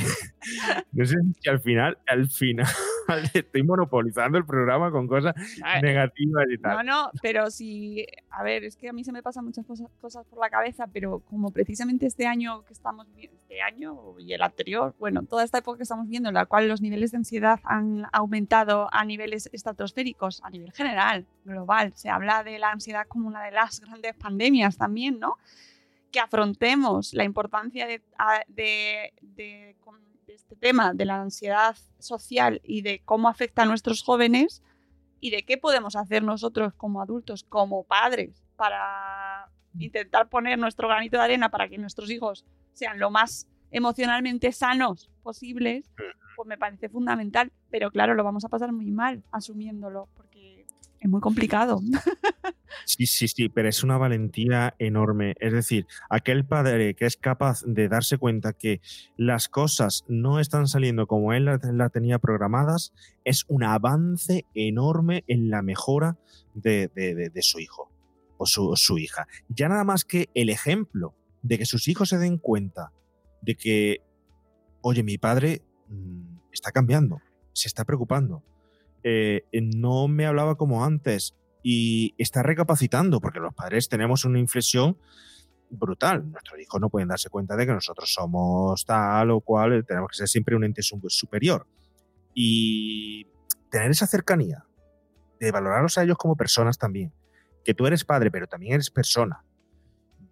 Speaker 2: no sé si al final, al final (laughs) estoy monopolizando el programa con cosas negativas y tal.
Speaker 1: No, no, pero sí, a ver, es que a mí se me pasan muchas cosas, cosas por la cabeza, pero como precisamente este año que estamos viendo, este año y el anterior, bueno, toda esta época que estamos viendo, en la cual los niveles de ansiedad han aumentado a niveles estratosféricos, a nivel general, global, se habla de la ansiedad como una de las grandes pandemias también, ¿no? Que afrontemos la importancia de, de- de este tema de la ansiedad social y de cómo afecta a nuestros jóvenes y de qué podemos hacer nosotros como adultos, como padres, para intentar poner nuestro granito de arena para que nuestros hijos sean lo más emocionalmente sanos posibles, pues me parece fundamental. Pero claro, lo vamos a pasar muy mal asumiéndolo, porque Es muy complicado.
Speaker 2: Sí, sí, sí, pero es una valentía enorme. Es decir, aquel padre que es capaz de darse cuenta que las cosas no están saliendo como él las la tenía programadas, es un avance enorme en la mejora de, de- de- de su hijo o su, su hija. Ya nada más que el ejemplo de que sus hijos se den cuenta de que, oye, mi padre mm, está cambiando, se está preocupando, eh, no me hablaba como antes y está recapacitando, porque los padres tenemos una inflexión brutal. Nuestros hijos no pueden darse cuenta de que nosotros somos tal o cual, tenemos que ser siempre un ente su- superior. Y tener esa cercanía, de valorarlos a ellos como personas también, que tú eres padre, pero también eres persona,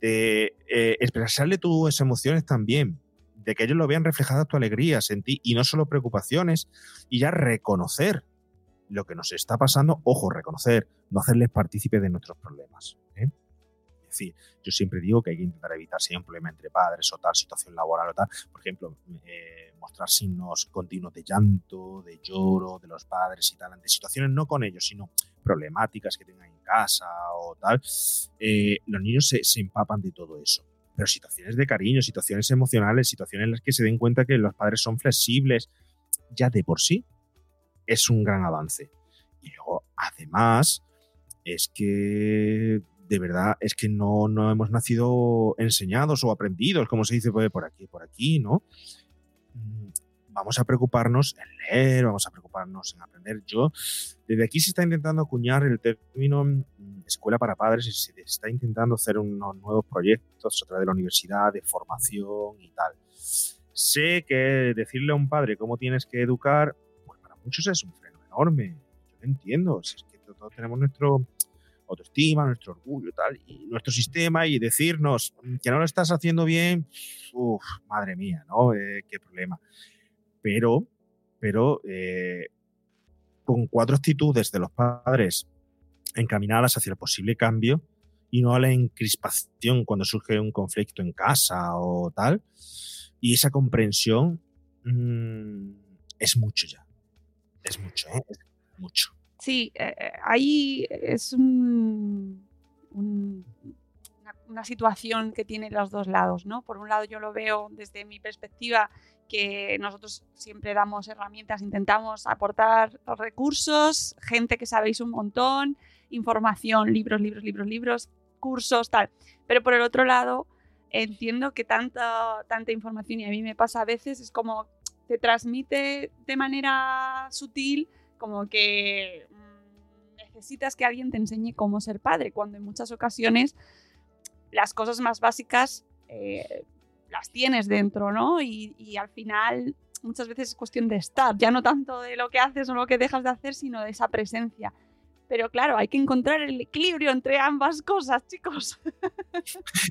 Speaker 2: de eh, expresarle tus emociones también, de que ellos lo vean reflejadas tus alegrías en ti y no solo preocupaciones, y ya reconocer lo que nos está pasando, ojo, reconocer, no hacerles partícipe de nuestros problemas. ¿eh? Es decir, yo siempre digo que hay que intentar evitar si hay un problema entre padres o tal, situación laboral o tal, por ejemplo, eh, mostrar signos continuos de llanto, de lloro de los padres y tal, ante situaciones no con ellos, sino problemáticas que tengan en casa o tal, eh, los niños se, se empapan de todo eso. Pero situaciones de cariño, situaciones emocionales, situaciones en las que se den cuenta que los padres son flexibles, ya de por sí es un gran avance. Y luego, además, es que de verdad es que no, no hemos nacido enseñados o aprendidos, como se dice por aquí, por aquí, ¿no? Mm, Vamos a preocuparnos en leer, vamos a preocuparnos en aprender. Yo, desde aquí se está intentando acuñar el término mm, escuela para padres y se está intentando hacer unos nuevos proyectos a través de la universidad, de formación y tal. Sé que decirle a un padre cómo tienes que educar, muchos es un freno enorme. Yo entiendo, si es que todos tenemos nuestro autoestima, nuestro orgullo tal, y nuestro sistema, y decirnos que no lo estás haciendo bien, uff, madre mía, ¿no? Eh, qué problema. Pero, pero eh, con cuatro actitudes de los padres encaminadas hacia el posible cambio y no a la encrispación cuando surge un conflicto en casa o tal, y esa comprensión mm, es mucho ya. Es mucho, ¿eh? Mucho.
Speaker 1: Sí, eh, eh, ahí es un- una, una situación que tiene los dos lados, ¿no? Por un lado yo lo veo desde mi perspectiva que nosotros siempre damos herramientas, intentamos aportar recursos, gente que sabéis un montón, información, libros, libros, libros, libros, cursos, tal. Pero por el otro lado, entiendo que tanta, tanta información, y a mí me pasa a veces, es como te transmite de manera sutil como que mm, necesitas que alguien te enseñe cómo ser padre, cuando en muchas ocasiones las cosas más básicas eh, las tienes dentro, ¿no? Y, y al final muchas veces es cuestión de estar, ya no tanto de lo que haces o lo que dejas de hacer, sino de esa presencia. Pero claro, hay que encontrar el equilibrio entre ambas cosas, (laughs) chicos.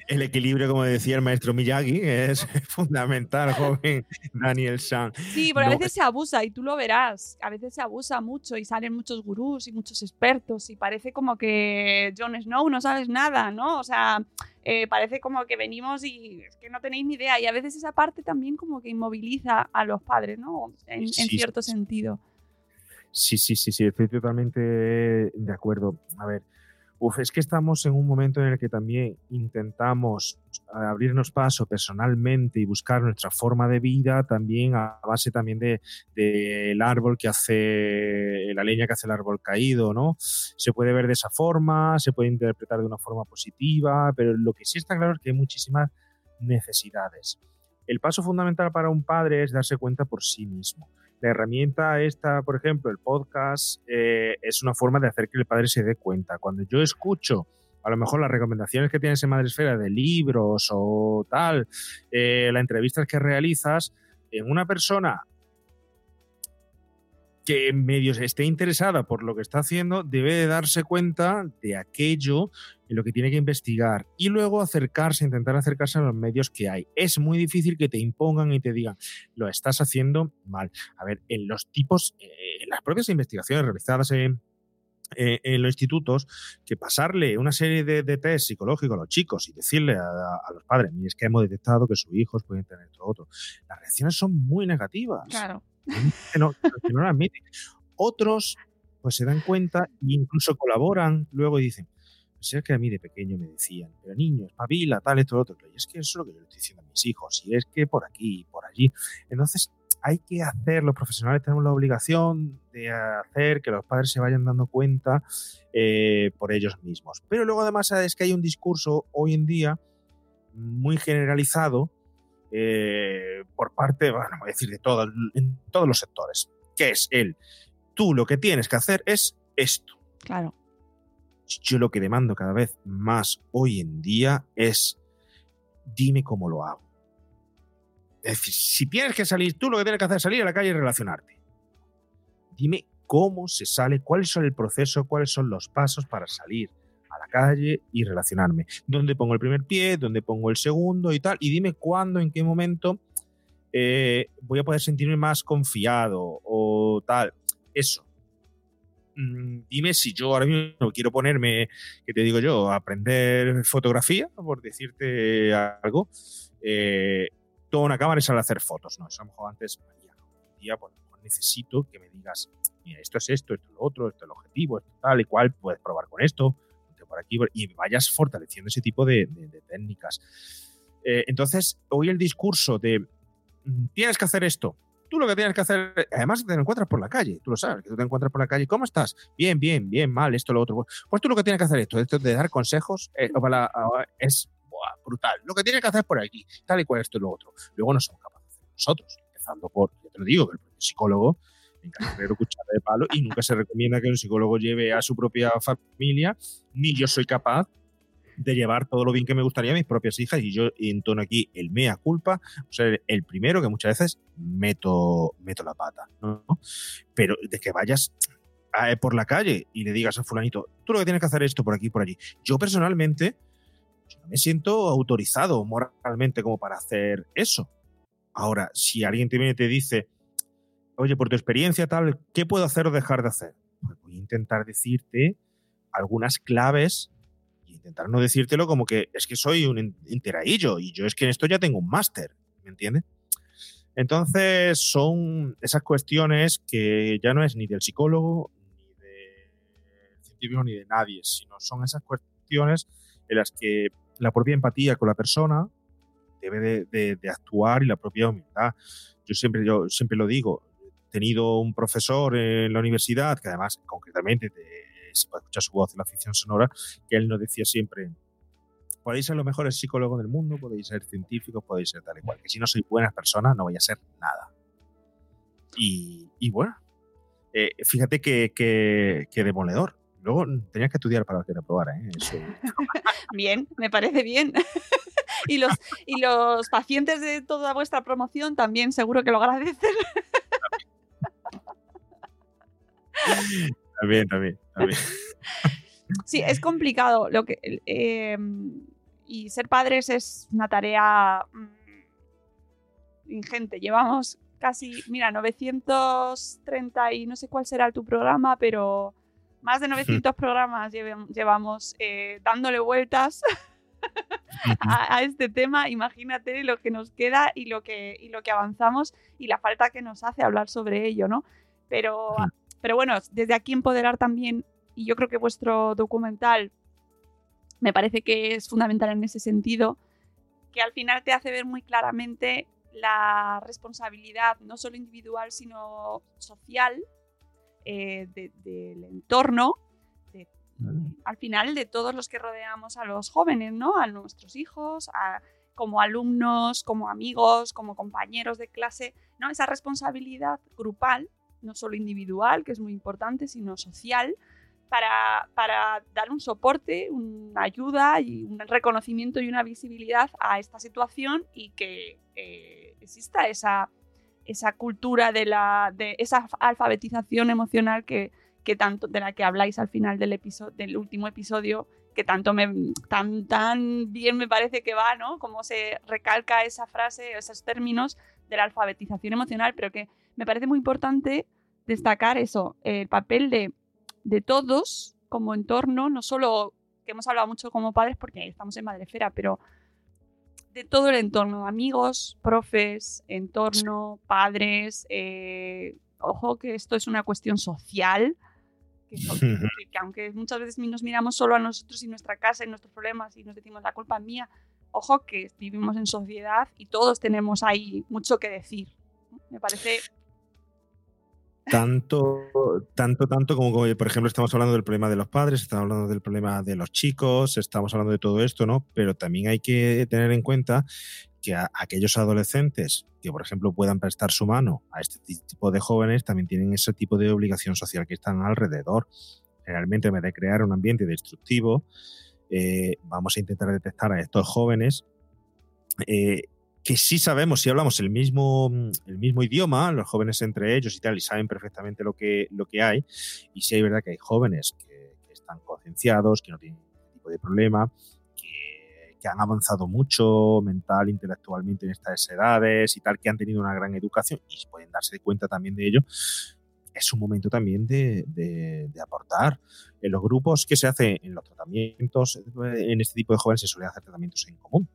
Speaker 2: El equilibrio, como decía el maestro Miyagi, es (laughs) fundamental, joven Daniel San.
Speaker 1: Sí, pero a
Speaker 2: No,
Speaker 1: veces se abusa y tú lo verás. A veces se abusa mucho y salen muchos gurús y muchos expertos y parece como que Jon Snow no sabes nada, ¿no? O sea, eh, parece como que venimos y es que no tenéis ni idea. Y a veces esa parte también como que inmoviliza a los padres, ¿no? En, en
Speaker 2: Sí, sí,
Speaker 1: cierto
Speaker 2: sí.
Speaker 1: sentido.
Speaker 2: Sí, sí, sí, sí, estoy totalmente de acuerdo. A ver, uf, es que estamos en un momento en el que también intentamos abrirnos paso personalmente y buscar nuestra forma de vida también a base también de del árbol que hace la leña que hace el árbol caído, ¿no? Se puede ver de esa forma, se puede interpretar de una forma positiva, pero lo que sí está claro es que hay muchísimas necesidades. El paso fundamental para un padre es darse cuenta por sí mismo. La herramienta esta, por ejemplo, el podcast, eh, es una forma de hacer que el padre se dé cuenta. Cuando yo escucho a lo mejor las recomendaciones que tienes en Madresfera de libros o tal, eh, las entrevistas que realizas, en una persona que medio esté interesada por lo que está haciendo, debe de darse cuenta de aquello en lo que tiene que investigar y luego acercarse, intentar acercarse a los medios que hay. Es muy difícil que te impongan y te digan, lo estás haciendo mal. A ver, en los tipos, eh, en las propias investigaciones realizadas en, eh, en los institutos, que pasarle una serie de, de test psicológicos a los chicos y decirle a, los padres, es que hemos detectado que sus hijos pueden tener esto otro, las reacciones son muy negativas
Speaker 1: Claro.
Speaker 2: No, no. Otros pues se dan cuenta e incluso colaboran luego y dicen, pues es que a mí de pequeño me decían, pero niño, espabila, tal, esto, lo otro. Y es que eso es lo que yo le estoy diciendo a mis hijos, y es que por aquí, por allí. Entonces, hay que hacer, los profesionales tenemos la obligación de hacer que los padres se vayan dando cuenta eh, por ellos mismos. Pero luego además es que hay un discurso hoy en día muy generalizado eh, por parte, bueno, voy a decir, de todo, en todos los sectores, que es el, tú lo que tienes que hacer es esto.
Speaker 1: Claro.
Speaker 2: Yo lo que demando cada vez más hoy en día es, dime cómo lo hago. Es decir, si tienes que salir, tú lo que tienes que hacer es salir a la calle y relacionarte. Dime cómo se sale, cuál es el proceso, cuáles son los pasos para salir calle y relacionarme. ¿Dónde pongo el primer pie? ¿Dónde pongo el segundo y tal? Y dime cuándo, en qué momento eh, voy a poder sentirme más confiado o tal. Eso. Mm, dime si yo ahora mismo quiero ponerme, que te digo yo, aprender fotografía, por decirte algo. Eh, toda una cámara y sale hacer fotos. No, eso a lo mejor antes, María, hoy día pues, necesito que me digas, mira, esto es esto, esto es lo otro, esto es el objetivo, esto tal y cual, puedes probar con esto, por aquí, y vayas fortaleciendo ese tipo de, técnicas. Eh, entonces, hoy el discurso de mm, tienes que hacer esto, tú lo que tienes que hacer, además te encuentras por la calle, tú lo sabes, que tú te encuentras por la calle, ¿cómo estás? Bien, bien, bien, mal, esto, lo otro. Pues tú lo que tienes que hacer esto, esto de dar consejos, eh, es brutal. Lo que tiene que hacer por aquí, tal y cual esto y lo otro. Luego no somos capaces de nosotros, empezando por, yo te lo digo, el psicólogo en carrero cuchara de palo y nunca se recomienda que un psicólogo lleve a su propia familia, ni yo soy capaz de llevar todo lo bien que me gustaría a mis propias hijas y yo entono aquí el mea culpa, o sea, el primero que muchas veces meto, meto la pata, ¿no? Pero de que vayas por la calle y le digas a fulanito, tú lo que tienes que hacer esto por aquí, por allí. Yo personalmente, me siento autorizado moralmente como para hacer eso. Ahora, si alguien te viene y te dice, oye, por tu experiencia tal, ¿qué puedo hacer o dejar de hacer? Pues voy a intentar decirte algunas claves y intentar no decírtelo como que es que soy un enteradillo y yo es que en esto ya tengo un máster, ¿me entiendes? Entonces son esas cuestiones que ya no es ni del psicólogo, ni del científico, ni de nadie, sino son esas cuestiones en las que la propia empatía con la persona debe de, actuar y la propia humildad. Yo siempre, yo siempre lo digo, tenido un profesor en la universidad, que además concretamente se puede escuchar su voz en la ficción sonora, que él nos decía siempre, podéis ser los mejores psicólogos del mundo, podéis ser científicos, podéis ser tal y cual, que si no sois buenas personas no voy a ser nada. Y, bueno, eh, fíjate que, que demoledor. Luego tenías que estudiar para que te aprobara. ¿eh? (laughs)
Speaker 1: bien, me parece bien. (laughs) y, los, y los pacientes de toda vuestra promoción también seguro que lo agradecen. (laughs)
Speaker 2: también, también, también. (laughs)
Speaker 1: Sí, es complicado. Lo que, em, y ser padres es una tarea mm, ingente. Llevamos casi, mira, 930 y no sé cuál será tu programa, pero más de 900 programas llevamos eh, dándole vueltas a, este tema. Imagínate lo que nos queda y lo que, y lo que avanzamos y la falta que nos hace hablar sobre ello, ¿no? Pero, pero bueno, desde aquí empoderar también, y yo creo que vuestro documental me parece que es fundamental en ese sentido, que al final te hace ver muy claramente la responsabilidad no solo individual, sino social eh, del entorno, al final de todos los que rodeamos a los jóvenes, ¿no? A nuestros hijos, como alumnos, como amigos, como compañeros de clase, ¿no? Esa responsabilidad grupal, no solo individual, que es muy importante, sino social, para, para, dar un soporte, una ayuda y un reconocimiento y una visibilidad a esta situación y que eh, exista esa esa cultura de, la, de esa alfabetización emocional que, que tanto, de la que habláis al final del, episodio, del último episodio, que tanto me, tan, tan bien me parece que va, ¿no? Como se recalca esa frase, esos términos de la alfabetización emocional, pero que me parece muy importante destacar eso, el papel de, de todos como entorno, no solo que hemos hablado mucho como padres porque estamos en Madrefera, pero de todo el entorno, amigos, profes, entorno, padres. Eh, ojo que esto es una cuestión social que, (laughs) que, aunque muchas veces nos miramos solo a nosotros y nuestra casa y nuestros problemas y nos decimos la culpa es mía, ojo que vivimos en sociedad y todos tenemos ahí mucho que decir. Me parece
Speaker 2: tanto, tanto, tanto como, por ejemplo, estamos hablando del problema de los padres, estamos hablando del problema de los chicos, estamos hablando de todo esto, ¿no? Pero también hay que tener en cuenta que aquellos adolescentes que, por ejemplo, puedan prestar su mano a este tipo de jóvenes también tienen ese tipo de obligación social que están alrededor. Realmente, en vez de crear un ambiente destructivo, eh, vamos a intentar detectar a estos jóvenes eh, que sí sabemos, si hablamos el mismo, el mismo idioma, los jóvenes entre ellos y tal, y saben perfectamente lo que, lo que hay, y si hay verdad que hay jóvenes que, están concienciados, que no tienen ningún tipo de problema, que, han avanzado mucho mental, intelectualmente en estas edades y tal, que han tenido una gran educación y pueden darse cuenta también de ello, es un momento también de, de, aportar. En los grupos que se hacen en los tratamientos, en este tipo de jóvenes se suele hacer tratamientos en común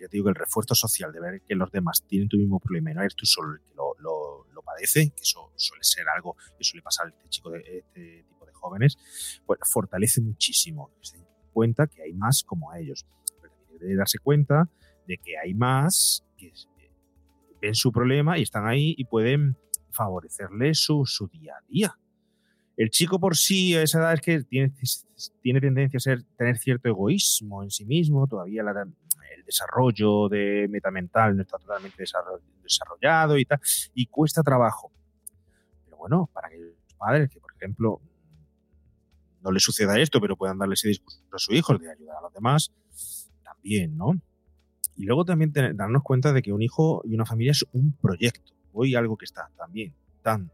Speaker 2: ya te digo que el refuerzo social de ver que los demás tienen tu mismo problema y no eres tú solo el que lo, lo, padece, que eso suele ser algo que suele pasar a este, chico de, este tipo de jóvenes, pues fortalece muchísimo. Se den cuenta que hay más como a ellos. Pero también debe darse cuenta de que hay más que ven su problema y están ahí y pueden favorecerle su, su día a día. El chico por sí a esa edad es que tiene, tiene tendencia a tener cierto egoísmo en sí mismo, todavía el desarrollo de metamental no está totalmente desarrollado y tal, y cuesta trabajo. Pero bueno, para aquellos padres que, por ejemplo, no les suceda esto, pero puedan darle ese discurso a su hijo de ayudar a los demás, también, ¿no? Y luego también darnos cuenta de que un hijo y una familia es un proyecto. Hoy algo que está también tan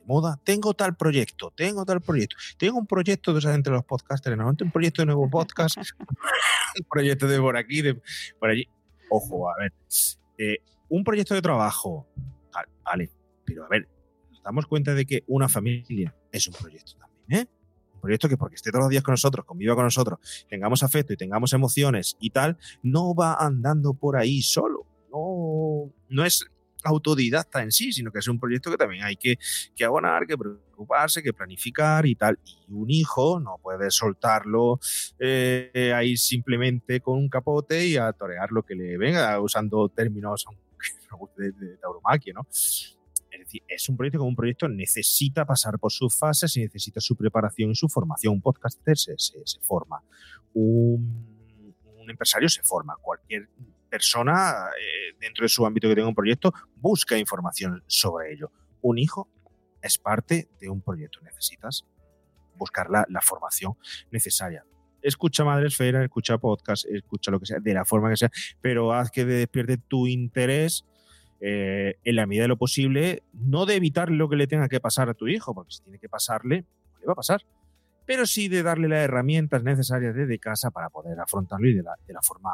Speaker 2: de moda. Tengo tal proyecto, tengo tal proyecto. Tengo un proyecto de entre los podcasters, ¿no? un proyecto de nuevo podcast (laughs) un proyecto de por aquí, de por allí. Ojo, a ver. Eh, un proyecto de trabajo. Vale, pero a ver, nos damos cuenta de que una familia es un proyecto también, ¿eh? Proyecto que porque esté todos los días con nosotros, conviva con nosotros, tengamos afecto y tengamos emociones y tal, no va andando por ahí solo. No, no es autodidacta en sí, sino que es un proyecto que también hay que, que abonar, que preocuparse, que planificar y tal. Y un hijo no puede soltarlo eh, ahí simplemente con un capote y a torear lo que le venga, usando términos (laughs) de, de, tauromaquia, ¿no? Es decir, es un proyecto como un proyecto necesita pasar por sus fases y necesita su preparación y su formación. Un podcaster se, se, se forma. Un, un empresario se forma. Cualquier persona eh, dentro de su ámbito que tenga un proyecto busca información sobre ello. Un hijo es parte de un proyecto. Necesitas buscar la, formación necesaria. Escucha Madre Esfera, escucha podcast, escucha lo que sea, de la forma que sea, pero haz que despierte tu interés eh, en la medida de lo posible, no de evitar lo que le tenga que pasar a tu hijo, porque si tiene que pasarle, le va a pasar pero sí de darle las herramientas necesarias desde casa para poder afrontarlo y de la, de la forma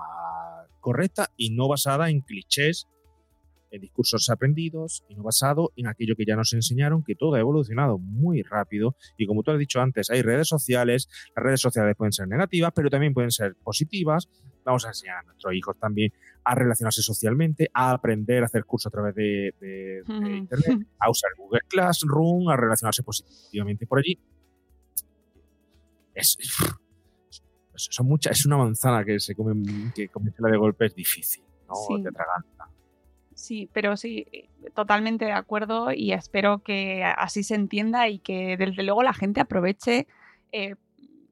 Speaker 2: correcta y no basada en clichés, en discursos aprendidos y no basado en aquello que ya nos enseñaron, que todo ha evolucionado muy rápido. Y como tú has dicho antes, hay redes sociales, las redes sociales pueden ser negativas, pero también pueden ser positivas. Vamos a enseñar a nuestros hijos también a relacionarse socialmente, a aprender a hacer cursos a través de, de Internet, a usar Google Classroom, a relacionarse positivamente por allí es, son muchas, es una manzana que se come, que la de golpe es difícil, ¿no? Sí.
Speaker 1: Sí, pero sí, totalmente de acuerdo y espero que así se entienda y que desde luego la gente aproveche eh,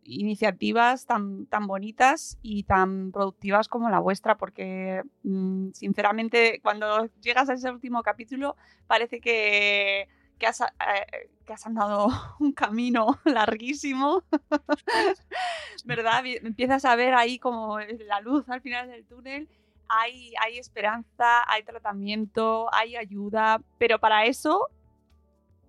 Speaker 1: iniciativas tan, tan bonitas y tan productivas como la vuestra, porque mm, sinceramente cuando llegas a ese último capítulo parece que que has, eh, que has andado (laughs) un camino (laughs) larguísimo, (laughs) ¿verdad? Empiezas a ver ahí como la luz al final del túnel. Hay, hay esperanza, hay tratamiento, hay ayuda, pero para eso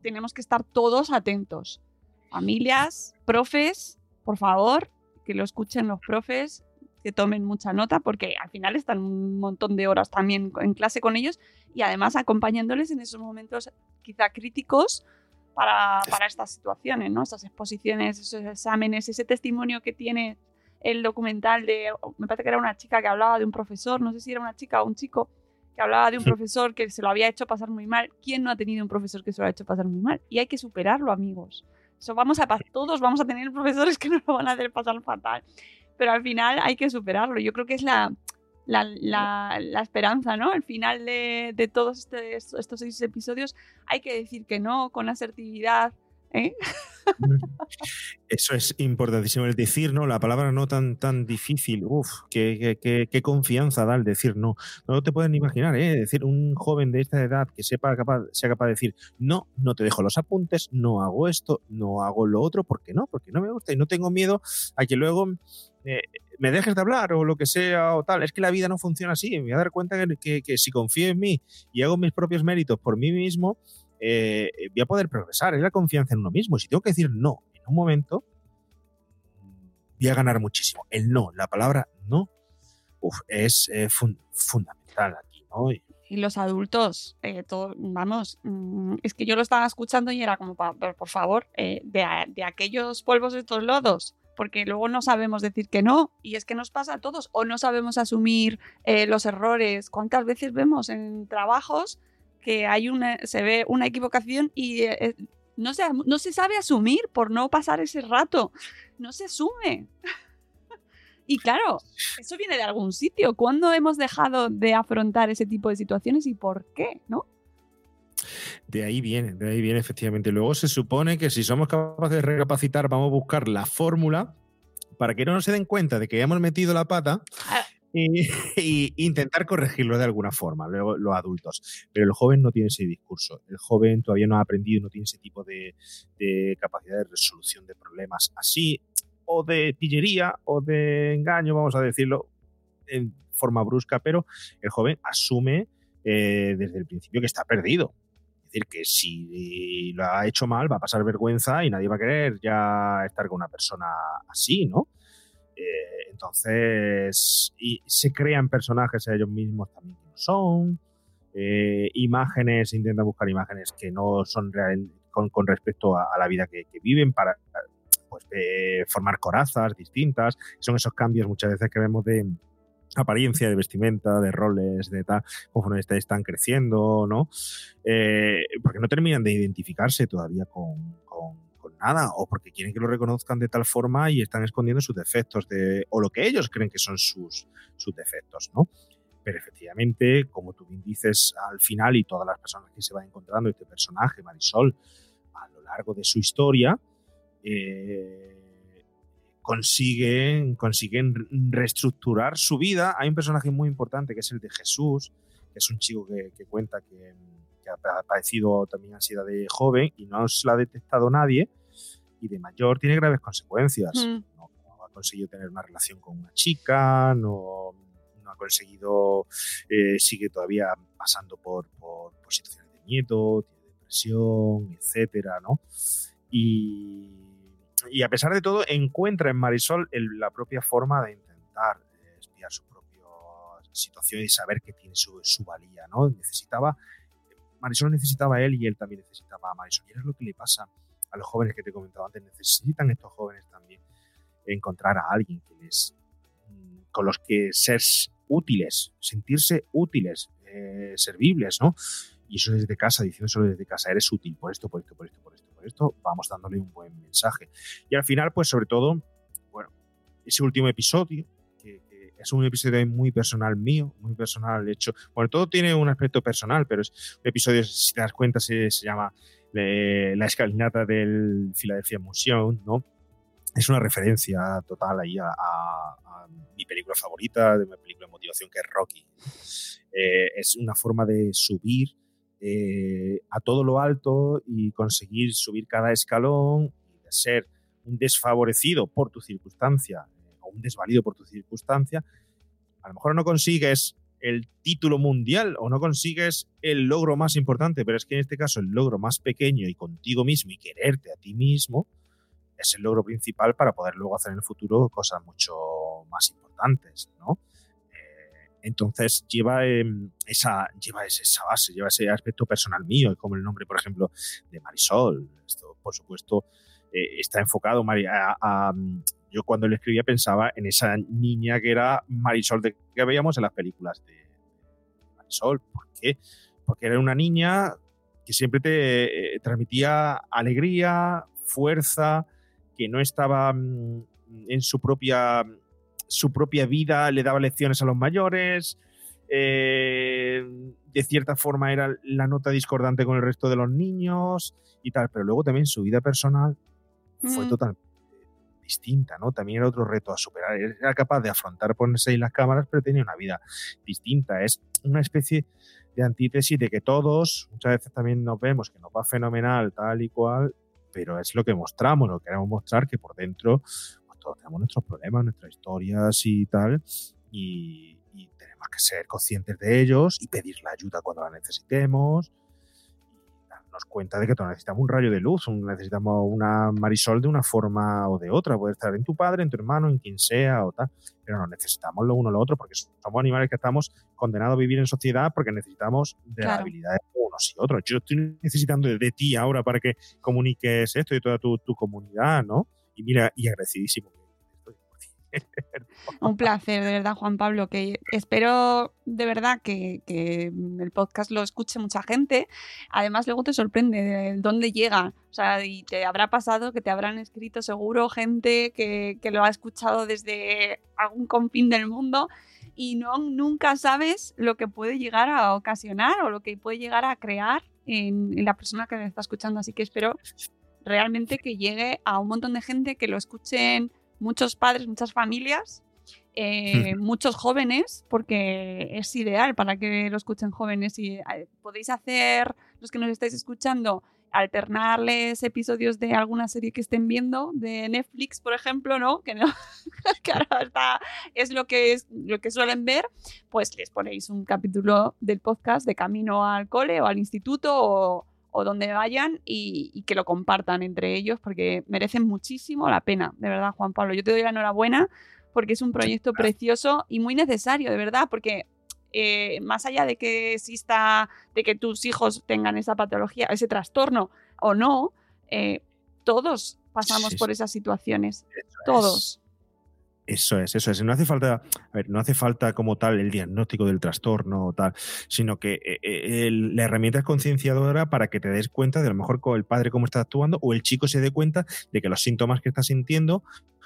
Speaker 1: tenemos que estar todos atentos. Familias, profes, por favor, que lo escuchen los profes, que tomen mucha nota porque al final están un montón de horas también en clase con ellos y además acompañándoles en esos momentos quizá críticos para, para estas situaciones, ¿no? Esas exposiciones, esos exámenes, ese testimonio que tiene el documental de, me parece que era una chica que hablaba de un profesor, no sé si era una chica o un chico, que hablaba de un profesor que se lo había hecho pasar muy mal. ¿Quién no ha tenido un profesor que se lo ha hecho pasar muy mal? Y hay que superarlo, amigos. Eso vamos a todos vamos a tener profesores que nos lo van a hacer pasar fatal. Pero al final hay que superarlo. Yo creo que es la, la, esperanza, ¿no? Al final de, todos este, estos seis episodios hay que decir que no con asertividad. ¿eh? (laughs) (laughs)
Speaker 2: Eso es importantísimo, el decir no, la palabra no tan, tan difícil. Uf, qué, qué, confianza da el decir no. No te pueden imaginar, ¿eh? Decir un joven de esta edad que sepa capaz, sea capaz de decir no, no te dejo los apuntes, no hago esto, no hago lo otro, ¿por qué no? Porque no me gusta y no tengo miedo a que luego eh, me dejes de hablar o lo que sea o tal. Es que la vida no funciona así. Me voy a dar cuenta que, si confío en mí y hago mis propios méritos por mí mismo, eh, voy a poder progresar. Es la confianza en uno mismo. Si tengo que decir no en un momento, voy a ganar muchísimo. El no, la palabra no, es eh, fundamental aquí,
Speaker 1: Y los adultos, vamos, mm, es que yo lo estaba escuchando y era como, por favor, de, de, aquellos polvos estos lodos porque luego no sabemos decir que no, y es que nos pasa a todos, o no sabemos asumir eh, los errores. ¿Cuántas veces vemos en trabajos que hay una, se ve una equivocación y eh, eh, no, se, no se sabe asumir por no pasar ese rato? No se asume. (laughs) y claro, eso viene de algún sitio. ¿Cuándo hemos dejado de afrontar ese tipo de situaciones y por qué? ¿No?
Speaker 2: De ahí viene, de ahí viene efectivamente. Luego se supone que si somos capaces de recapacitar, vamos a buscar la fórmula para que no nos se den cuenta de que hemos metido la pata (laughs) (laughs) y, intentar corregirlo de alguna forma, luego los adultos. Pero el joven no tiene ese discurso. El joven todavía no ha aprendido, no tiene ese tipo de, capacidad de resolución de problemas así, o de pillería, o de engaño, vamos a decirlo en forma brusca, pero el joven asume eh, desde el principio que está perdido decir, que si lo ha hecho mal va a pasar vergüenza y nadie va a querer ya estar con una persona así, ¿no? Eh, entonces, y se crean personajes ellos mismos también que no son. Eh, imágenes, intentan buscar imágenes que no son reales con, respecto a, la vida que, viven para pues, formar corazas distintas. Son esos cambios muchas veces que vemos de, apariencia, de vestimenta, de roles, de tal, conforme están creciendo, ¿no? Eh, porque no terminan de identificarse todavía con, nada, o porque quieren que lo reconozcan de tal forma y están escondiendo sus defectos, de, o lo que ellos creen que son sus, sus defectos, ¿no? Pero efectivamente, como tú bien dices, al final y todas las personas que se van encontrando este personaje, Marisol, a lo largo de su historia, eh, consiguen, consiguen reestructurar su vida. Hay un personaje muy importante que es el de Jesús, que es un chico que, cuenta que, ha padecido también ansiedad de joven y no se la ha detectado nadie y de mayor tiene graves consecuencias. Mm. No, ha conseguido tener una relación con una chica, no, ha conseguido, eh, sigue todavía pasando por, por, por, situaciones de miedo, tiene depresión, etcétera, ¿no? Y y a pesar de todo, encuentra en Marisol la propia forma de intentar eh, espiar su propia situación y saber que tiene su, valía, ¿no? Necesitaba, Marisol necesitaba a él y él también necesitaba a Marisol. Y es lo que le pasa a los jóvenes que te he comentado antes. Necesitan estos jóvenes también encontrar a alguien que les, mm, con los que ser útiles, sentirse útiles, eh, servibles, ¿no? Y eso desde casa, diciéndoselo desde casa, eres útil por esto, por esto, por esto, por esto esto, vamos dándole un buen mensaje. Y al final, pues sobre todo, bueno, ese último episodio, es un episodio muy personal mío, muy personal hecho. Bueno, todo tiene un aspecto personal, pero es un episodio, si te das cuenta, se, llama eh, La escalinata del Philadelphia Museum, ¿no? Es una referencia total ahí a, mi película favorita, de mi película de motivación, que es Rocky. Eh, es una forma de subir eh, a todo lo alto y conseguir subir cada escalón y de ser un desfavorecido por tu circunstancia un desvalido por tu circunstancia, a lo mejor no consigues el título mundial o no consigues el logro más importante, pero es que en este caso el logro más pequeño y contigo mismo y quererte a ti mismo es el logro principal para poder luego hacer en el futuro cosas mucho más importantes, ¿no? Entonces lleva, em, esa, lleva esa base, lleva ese aspecto personal mío, como el nombre, por ejemplo, de Marisol. Esto, por supuesto, eh, está enfocado a, mm, yo cuando le escribía pensaba en esa niña que era Marisol de, que veíamos en las películas de Marisol. ¿Por qué? Porque era una niña que siempre te eh, transmitía alegría, fuerza, que no estaba mm, en su propia, su propia vida, le daba lecciones a los mayores, eh, de cierta forma era la nota discordante con el resto de los niños y tal, pero luego también su vida personal fue
Speaker 1: Mm.
Speaker 2: totalmente distinta, ¿no? También era otro reto a superar. Era capaz de afrontar ponerse ahí las cámaras, pero tenía una vida distinta. Es una especie de antítesis de que todos, muchas veces también nos vemos que nos va fenomenal, tal y cual, pero es lo que mostramos, lo que queremos mostrar, que por dentro pues, todos tenemos nuestros problemas, nuestras historias y tal, y, y tenemos que ser conscientes de ellos y pedir la ayuda cuando la necesitemos darnos cuenta de que necesitamos un rayo de luz, necesitamos una Marisol de una forma o de otra, puede estar en tu padre, en tu hermano, en quien sea o tal, pero no necesitamos lo uno o lo otro porque somos animales que estamos condenados a vivir en sociedad porque necesitamos de las
Speaker 1: Claro.
Speaker 2: habilidades de unos y otros. Yo estoy necesitando de, ti ahora para que comuniques esto y toda tu, tu comunidad, ¿no? Y mira, y agradecidísimo. que. (laughs)
Speaker 1: Un placer, de verdad, Juan Pablo, que espero de verdad que, el podcast lo escuche mucha gente. Además, luego te sorprende de dónde llega. O sea, y te habrá pasado que te habrán escrito seguro gente que, lo ha escuchado desde algún confín del mundo y no, nunca sabes lo que puede llegar a ocasionar o lo que puede llegar a crear en, en la persona que le está escuchando. Así que espero realmente que llegue a un montón de gente, que lo escuchen muchos padres, muchas familias, eh, muchos jóvenes, porque es ideal para que lo escuchen jóvenes y eh, podéis hacer, los que nos estáis escuchando, alternarles episodios de alguna serie que estén viendo, de Netflix, por ejemplo, ¿no? Que, no, (laughs) que ahora está, es, lo que es lo que suelen ver, pues les ponéis un capítulo del podcast de camino al cole o al instituto o, o donde vayan y, y, que lo compartan entre ellos porque merecen muchísimo la pena, de verdad, Juan Pablo. Yo te doy la enhorabuena porque es un proyecto precioso y muy necesario, de verdad, porque eh, más allá de que exista, de que tus hijos tengan esa patología, ese trastorno o no, eh, todos pasamos
Speaker 2: Sí,
Speaker 1: por esas situaciones,
Speaker 2: es. Eso es, eso es. No hace falta, a ver, no hace falta como tal el diagnóstico del trastorno o tal, sino que eh, eh, la herramienta es concienciadora para que te des cuenta de a lo mejor con el padre cómo está actuando o el chico se dé cuenta de que los síntomas que está sintiendo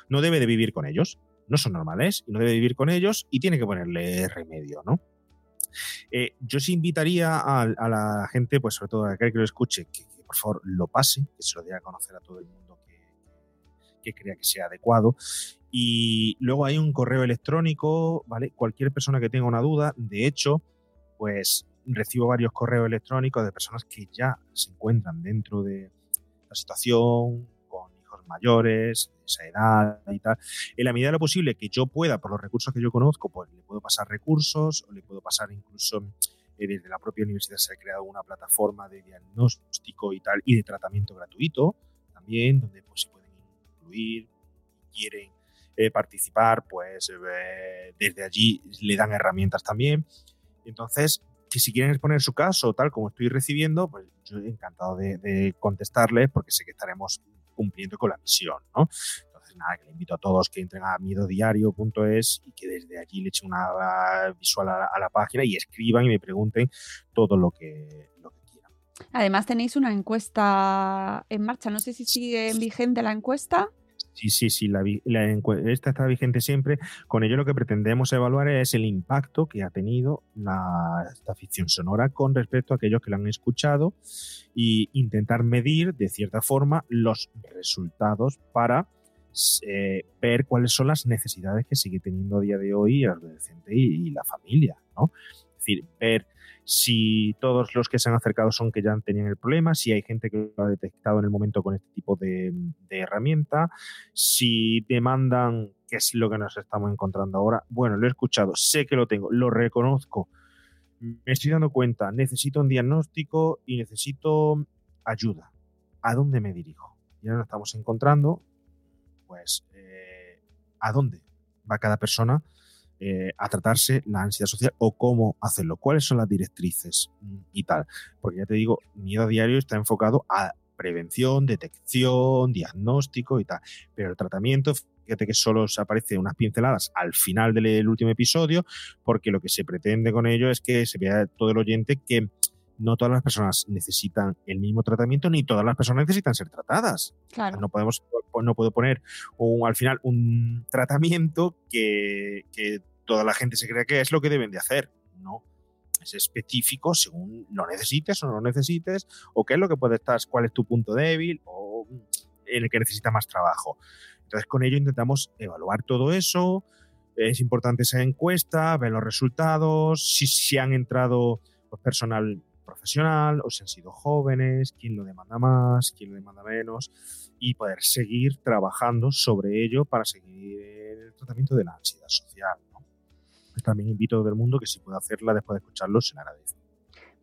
Speaker 2: no debe de vivir con ellos, no son normales y no debe vivir con ellos y tiene que ponerle remedio, ¿no? Eh, yo sí invitaría a, a la gente, pues sobre todo a aquel que lo escuche, que, que por favor lo pase, que se lo dé a conocer a todo el mundo que, crea que sea adecuado. Y luego hay un correo electrónico, ¿vale? Cualquier persona que tenga una duda, de hecho, pues recibo varios correos electrónicos de personas que ya se encuentran dentro de la situación, con hijos mayores, esa edad y tal. En la medida de lo posible que yo pueda, por los recursos que yo conozco, pues le puedo pasar recursos o le puedo pasar incluso eh, desde la propia universidad se ha creado una plataforma de diagnóstico y tal y de tratamiento gratuito también, donde pues se pueden quieren eh, participar, pues eh, desde allí le dan herramientas también. Entonces, que si quieren exponer su caso, tal como estoy recibiendo, pues yo encantado de, de contestarles porque sé que estaremos cumpliendo con la misión, ¿no? Entonces, nada, que le invito a todos que entren a miedodiario.es y que desde allí le echen una visual a a la página y escriban y me pregunten todo lo que, lo que quieran.
Speaker 1: Además tenéis una encuesta en marcha, no sé si sigue vigente la encuesta.
Speaker 2: Sí, sí, sí, la, está vigente siempre. Con ello lo que pretendemos evaluar es el impacto que ha tenido la, esta ficción sonora con respecto a aquellos que la han escuchado y intentar medir de cierta forma los resultados para eh, ver cuáles son las necesidades que sigue teniendo a día de hoy el adolescente y, y la familia, ¿no? Es decir, ver si todos los que se han acercado son que ya tenían el problema, si hay gente que lo ha detectado en el momento con este tipo de, herramienta, si demandan qué es lo que nos estamos encontrando ahora. Bueno, lo he escuchado, sé que lo tengo, lo reconozco, me estoy dando cuenta, necesito un diagnóstico y necesito ayuda. ¿A dónde me dirijo? Ya nos estamos encontrando, pues, eh, ¿a dónde va cada persona? Eh, a tratarse la ansiedad social o cómo hacerlo, cuáles son las directrices mm, y tal. Porque ya te digo, miedo a diario está enfocado a prevención, detección, diagnóstico y tal. Pero el tratamiento, fíjate que solo se aparece unas pinceladas al final del, del último episodio, porque lo que se pretende con ello es que se vea todo el oyente que no todas las personas necesitan el mismo tratamiento, ni todas las personas necesitan ser tratadas.
Speaker 1: Claro.
Speaker 2: No podemos, no puedo poner un, al final un tratamiento que, que toda la gente se crea que es lo que deben de hacer. No. Es específico según lo necesites o no lo necesites, o qué es lo que puede estar, cuál es tu punto débil, o en el que necesita más trabajo. Entonces, con ello intentamos evaluar todo eso. Es importante esa encuesta, ver los resultados, si, si han entrado pues, personal profesional o si han sido jóvenes, quién lo demanda más, quién lo demanda menos, y poder seguir trabajando sobre ello para seguir el tratamiento de la ansiedad social. ¿no? También invito a todo el mundo que si puede hacerla después de escucharlo, se le agradece.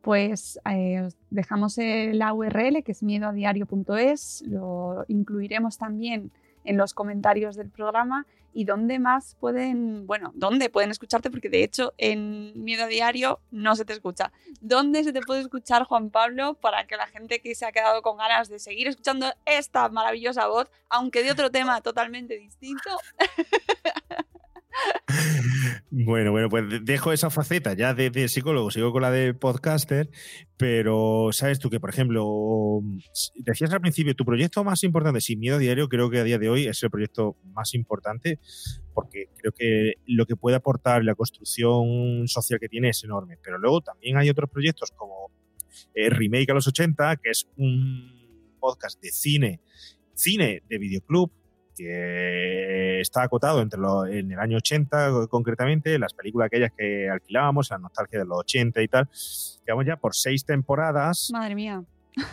Speaker 1: Pues eh, dejamos la URL que es miedoadiario.es, lo incluiremos también en los comentarios del programa y dónde más pueden, bueno, dónde pueden escucharte, porque de hecho en Miedo a Diario no se te escucha. ¿Dónde se te puede escuchar, Juan Pablo, para que la gente que se ha quedado con ganas de seguir escuchando esta maravillosa voz, aunque de otro tema totalmente distinto? (laughs) (laughs)
Speaker 2: Bueno, bueno, pues dejo esa faceta ya de, psicólogo, sigo con la de podcaster, pero sabes tú que, por ejemplo, decías al principio, tu proyecto más importante, sin miedo diario, creo que a día de hoy es el proyecto más importante, porque creo que lo que puede aportar la construcción social que tiene es enorme, pero luego también hay otros proyectos como eh, Remake a los 80, que es un podcast de cine, cine de videoclub, que está acotado entre en el año 80 concretamente, las películas aquellas que alquilábamos, la nostalgia de los 80 y tal, quedamos ya por seis temporadas.
Speaker 1: Madre mía.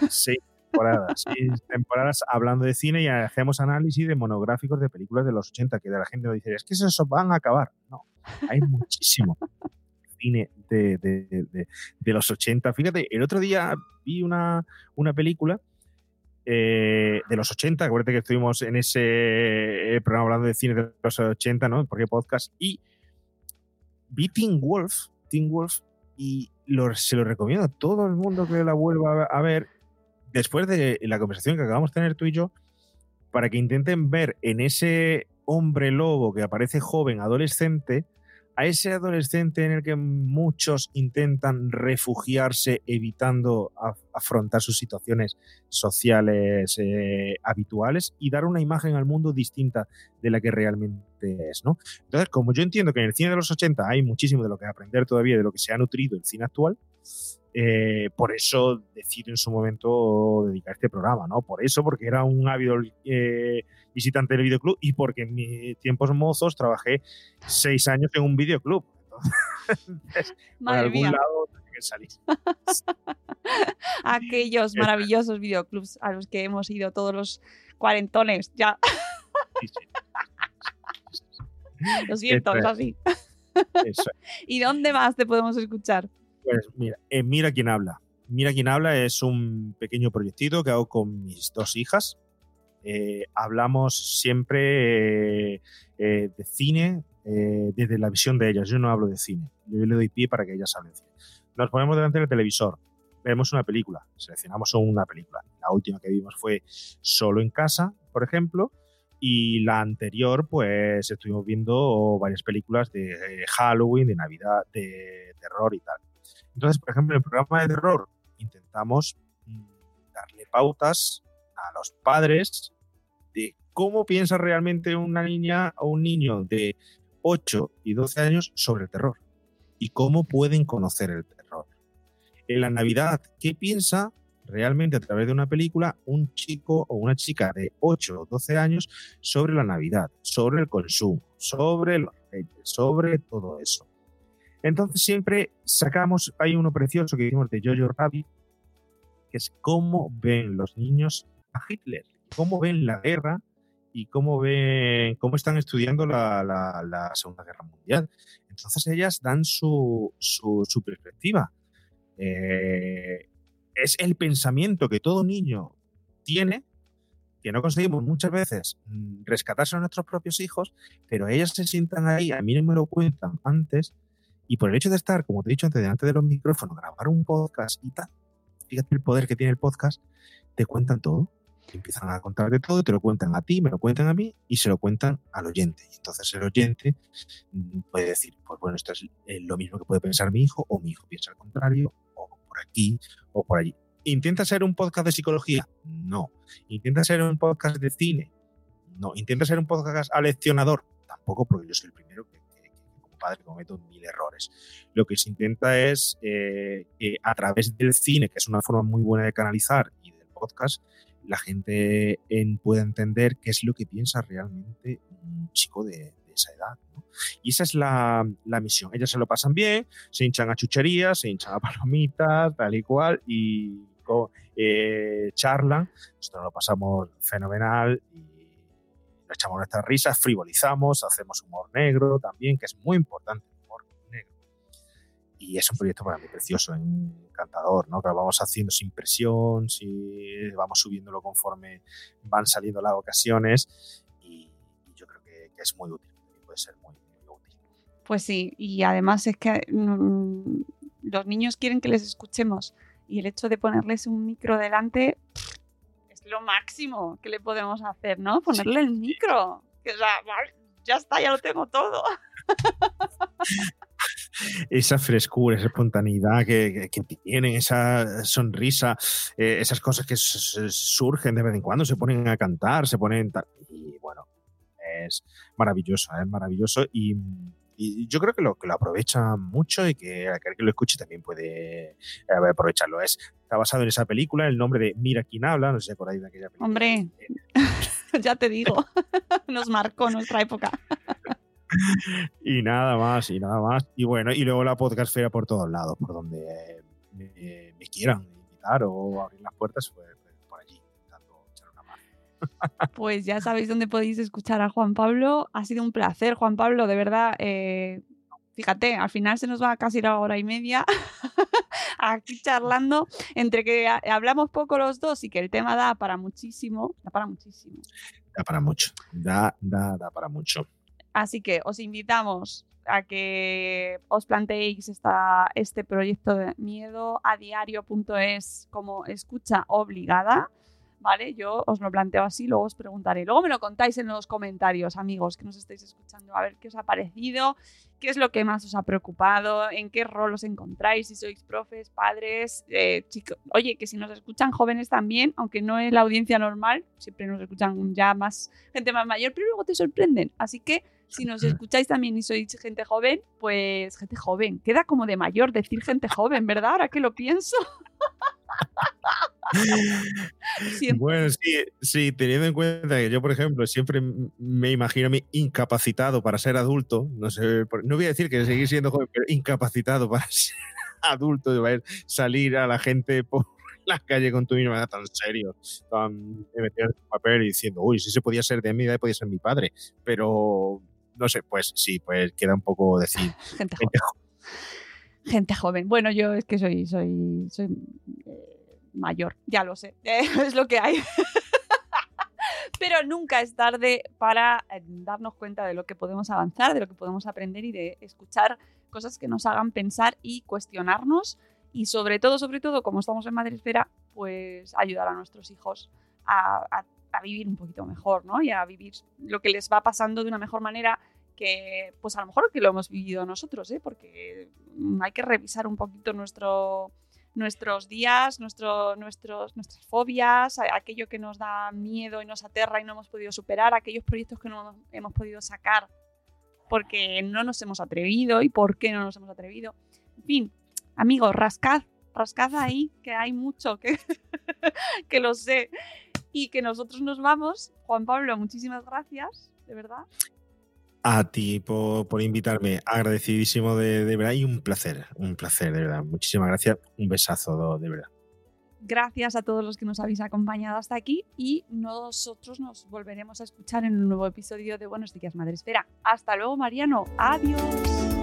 Speaker 2: Seis temporadas, seis (laughs) temporadas hablando de cine y hacemos análisis de monográficos de películas de los 80, que de la gente nos dice, es que esos van a acabar. No, hay (laughs) muchísimo cine de, de, de, de, los 80. Fíjate, el otro día vi una, una película eh, de los 80, acuérdate que estuvimos en ese eh, programa hablando de cine de los 80, ¿no? Porque podcast. Y vi Teen Wolf, Teen Wolf, y se lo recomiendo a todo el mundo que la vuelva a ver después de la conversación que acabamos de tener tú y yo, para que intenten ver en ese hombre lobo que aparece joven, adolescente, a ese adolescente en el que muchos intentan refugiarse evitando afrontar sus situaciones sociales eh, habituales y dar una imagen al mundo distinta de la que realmente es, ¿no? Entonces, como yo entiendo que en el cine de los 80 hay muchísimo de lo que aprender todavía de lo que se ha nutrido el cine actual, eh, por eso decido en su momento dedicar este programa, ¿no? Por eso, porque era un ávido eh, visitante del videoclub y porque en mis tiempos mozos trabajé seis años en un videoclub. (laughs) Entonces,
Speaker 1: Madre
Speaker 2: por algún
Speaker 1: mía.
Speaker 2: lado que salir. (laughs)
Speaker 1: Aquellos maravillosos videoclubs a los que hemos ido todos los cuarentones. Ya,
Speaker 2: Sí, sí. (laughs)
Speaker 1: lo siento, es así.
Speaker 2: Eso
Speaker 1: ¿Y dónde más te podemos escuchar?
Speaker 2: Pues mira, eh, Mira quién habla. Mira quién habla es un pequeño proyectito que hago con mis dos hijas. Eh, hablamos siempre eh, de cine desde la visión de ellas. Yo no hablo de cine. Yo le doy pie para que ellas hablen cine. Nos ponemos delante del televisor, vemos una película, seleccionamos una película. La última que vimos fue Solo en casa, por ejemplo, y la anterior, pues estuvimos viendo varias películas de Halloween, de Navidad, de terror y tal. Entonces, por ejemplo, en el programa de terror intentamos mm, darle pautas a los padres de cómo piensa realmente una niña o un niño de 8 y 12 años sobre el terror y cómo pueden conocer el terror. En la Navidad, ¿qué piensa realmente a través de una película un chico o una chica de 8 o 12 años sobre la Navidad, sobre el consumo, sobre los sobre todo eso? Entonces siempre sacamos, hay uno precioso que hicimos de Jojo Rabbit, que es cómo ven los niños a Hitler, cómo ven la guerra y cómo ven, cómo están estudiando la, la- Segunda Guerra Mundial. Entonces ellas dan su, su, perspectiva. Eh, es el pensamiento que todo niño tiene, que no conseguimos muchas veces rescatarse a nuestros propios hijos, pero ellas se sientan ahí, a mí no me lo cuentan antes, y por el hecho de estar, como te he dicho antes, delante de los micrófonos, grabar un podcast y tal, fíjate el poder que tiene el podcast, te cuentan todo. Empiezan a contar de todo, te lo cuentan a ti, me lo cuentan a mí y se lo cuentan al oyente. Y entonces el oyente mm, puede decir, pues bueno, esto es eh, lo mismo que puede pensar mi hijo, o mi hijo piensa al contrario, o por aquí o por allí. ¿Intenta ser un podcast de psicología? No. ¿Intenta ser un podcast de cine? No. ¿Intenta ser un podcast aleccionador? Tampoco, porque yo soy el primero que, padre cometo mil errores. Lo que se intenta es eh, que a través del cine, que es una forma muy buena de canalizar, y del podcast, la gente en, pueda entender qué es lo que piensa realmente un chico de, esa edad. Y esa es la, misión. Ellas se lo pasan bien, se hinchan a chucherías, se hinchan a palomitas, tal y cual, y eh, charlan. Nosotros lo pasamos fenomenal y echamos nuestras risas, frivolizamos, hacemos humor negro también, que es muy importante el humor negro. Y es un proyecto para mí precioso, encantador, ¿no? Que vamos haciendo sin presión, si vamos subiéndolo conforme van saliendo las ocasiones y, yo creo que, es muy útil, puede ser muy, útil.
Speaker 1: Pues sí, y además es que mm, los niños quieren que les escuchemos y el hecho de ponerles un micro delante es lo máximo que le podemos hacer, ¿no? Ponerle el micro. Que, o sea, ya está, ya lo tengo todo. (laughs)
Speaker 2: esa frescura, esa espontaneidad que, tienen, esa sonrisa, eh, esas cosas que surgen de vez en cuando, se ponen a cantar, se ponen... Y bueno, es maravilloso, es maravilloso y y yo creo que lo, que lo aprovecha mucho y que aquel que lo escuche también puede eh, aprovecharlo. Es, está basado en esa película, el nombre de Mira quién habla, no sé por ahí de aquella película.
Speaker 1: Hombre, (laughs) ya te digo, (laughs) nos marcó nuestra época. (laughs)
Speaker 2: y nada más, y nada más. Y bueno, y luego la podcastfera por todos lados, por donde me, me quieran invitar o abrir las puertas, pues
Speaker 1: pues ya sabéis dónde podéis escuchar a Juan Pablo. Ha sido un placer, Juan Pablo, de verdad. Eh, fíjate, al final se nos va casi la hora y media (laughs) aquí charlando, entre que hablamos poco los dos y que el tema da para muchísimo, da para muchísimo.
Speaker 2: Da para mucho, da, da, da para mucho.
Speaker 1: Así que os invitamos a que os planteéis esta, este proyecto de miedo a diario.es como escucha obligada. ¿Vale? Yo os lo planteo así, luego os preguntaré. Luego me lo contáis en los comentarios, amigos, que nos estáis escuchando, a ver qué os ha parecido, qué es lo que más os ha preocupado, en qué rol os encontráis, si sois profes, padres, eh, chicos. Oye, que si nos escuchan jóvenes también, aunque no es la audiencia normal, siempre nos escuchan ya más gente más mayor, pero luego te sorprenden. Así que si nos (laughs) escucháis también y sois gente joven, pues gente joven. Queda como de mayor decir gente joven, ¿verdad? Ahora que lo pienso. (laughs) (laughs)
Speaker 2: Bueno, sí, sí, teniendo en cuenta que yo, por ejemplo, siempre me imagino a incapacitado para ser adulto, no sé, no voy a decir que seguir siendo joven, pero incapacitado para (laughs) ser adulto, de salir a la gente por (laughs) la calle con tu misma tan serio, tan metido en papel y diciendo, uy, si se podía ser de mi edad, podía ser mi padre, pero no sé, pues sí, pues queda un poco decir.
Speaker 1: Gente, joven. Gente joven. Bueno, yo es que soy, soy, soy eh, mayor, ya lo sé, (laughs) es lo que hay. (laughs) Pero nunca es tarde para eh, darnos cuenta de lo que podemos avanzar, de lo que podemos aprender y de escuchar cosas que nos hagan pensar y cuestionarnos y sobre todo, sobre todo, como estamos en Madresfera, pues ayudar a nuestros hijos a, vivir un poquito mejor, ¿no? Y a vivir lo que les va pasando de una mejor manera que, pues a lo mejor que lo hemos vivido nosotros, ¿eh? Porque hay que revisar un poquito nuestro, nuestros días, nuestros, nuestras fobias, aquello que nos da miedo y nos aterra y no hemos podido superar, aquellos proyectos que no hemos podido sacar porque no nos hemos atrevido y por qué no nos hemos atrevido. En fin, amigos, rascad, rascad ahí, que hay mucho, que, (laughs) que lo sé. Y que nosotros nos vamos. Juan Pablo, muchísimas gracias, de verdad.
Speaker 2: A ti por, invitarme, agradecidísimo de, de, verdad y un placer, un placer de verdad. Muchísimas gracias, un besazo de verdad.
Speaker 1: Gracias a todos los que nos habéis acompañado hasta aquí y nosotros nos volveremos a escuchar en un nuevo episodio de Buenos Días Madre Espera. Hasta luego Mariano, adiós.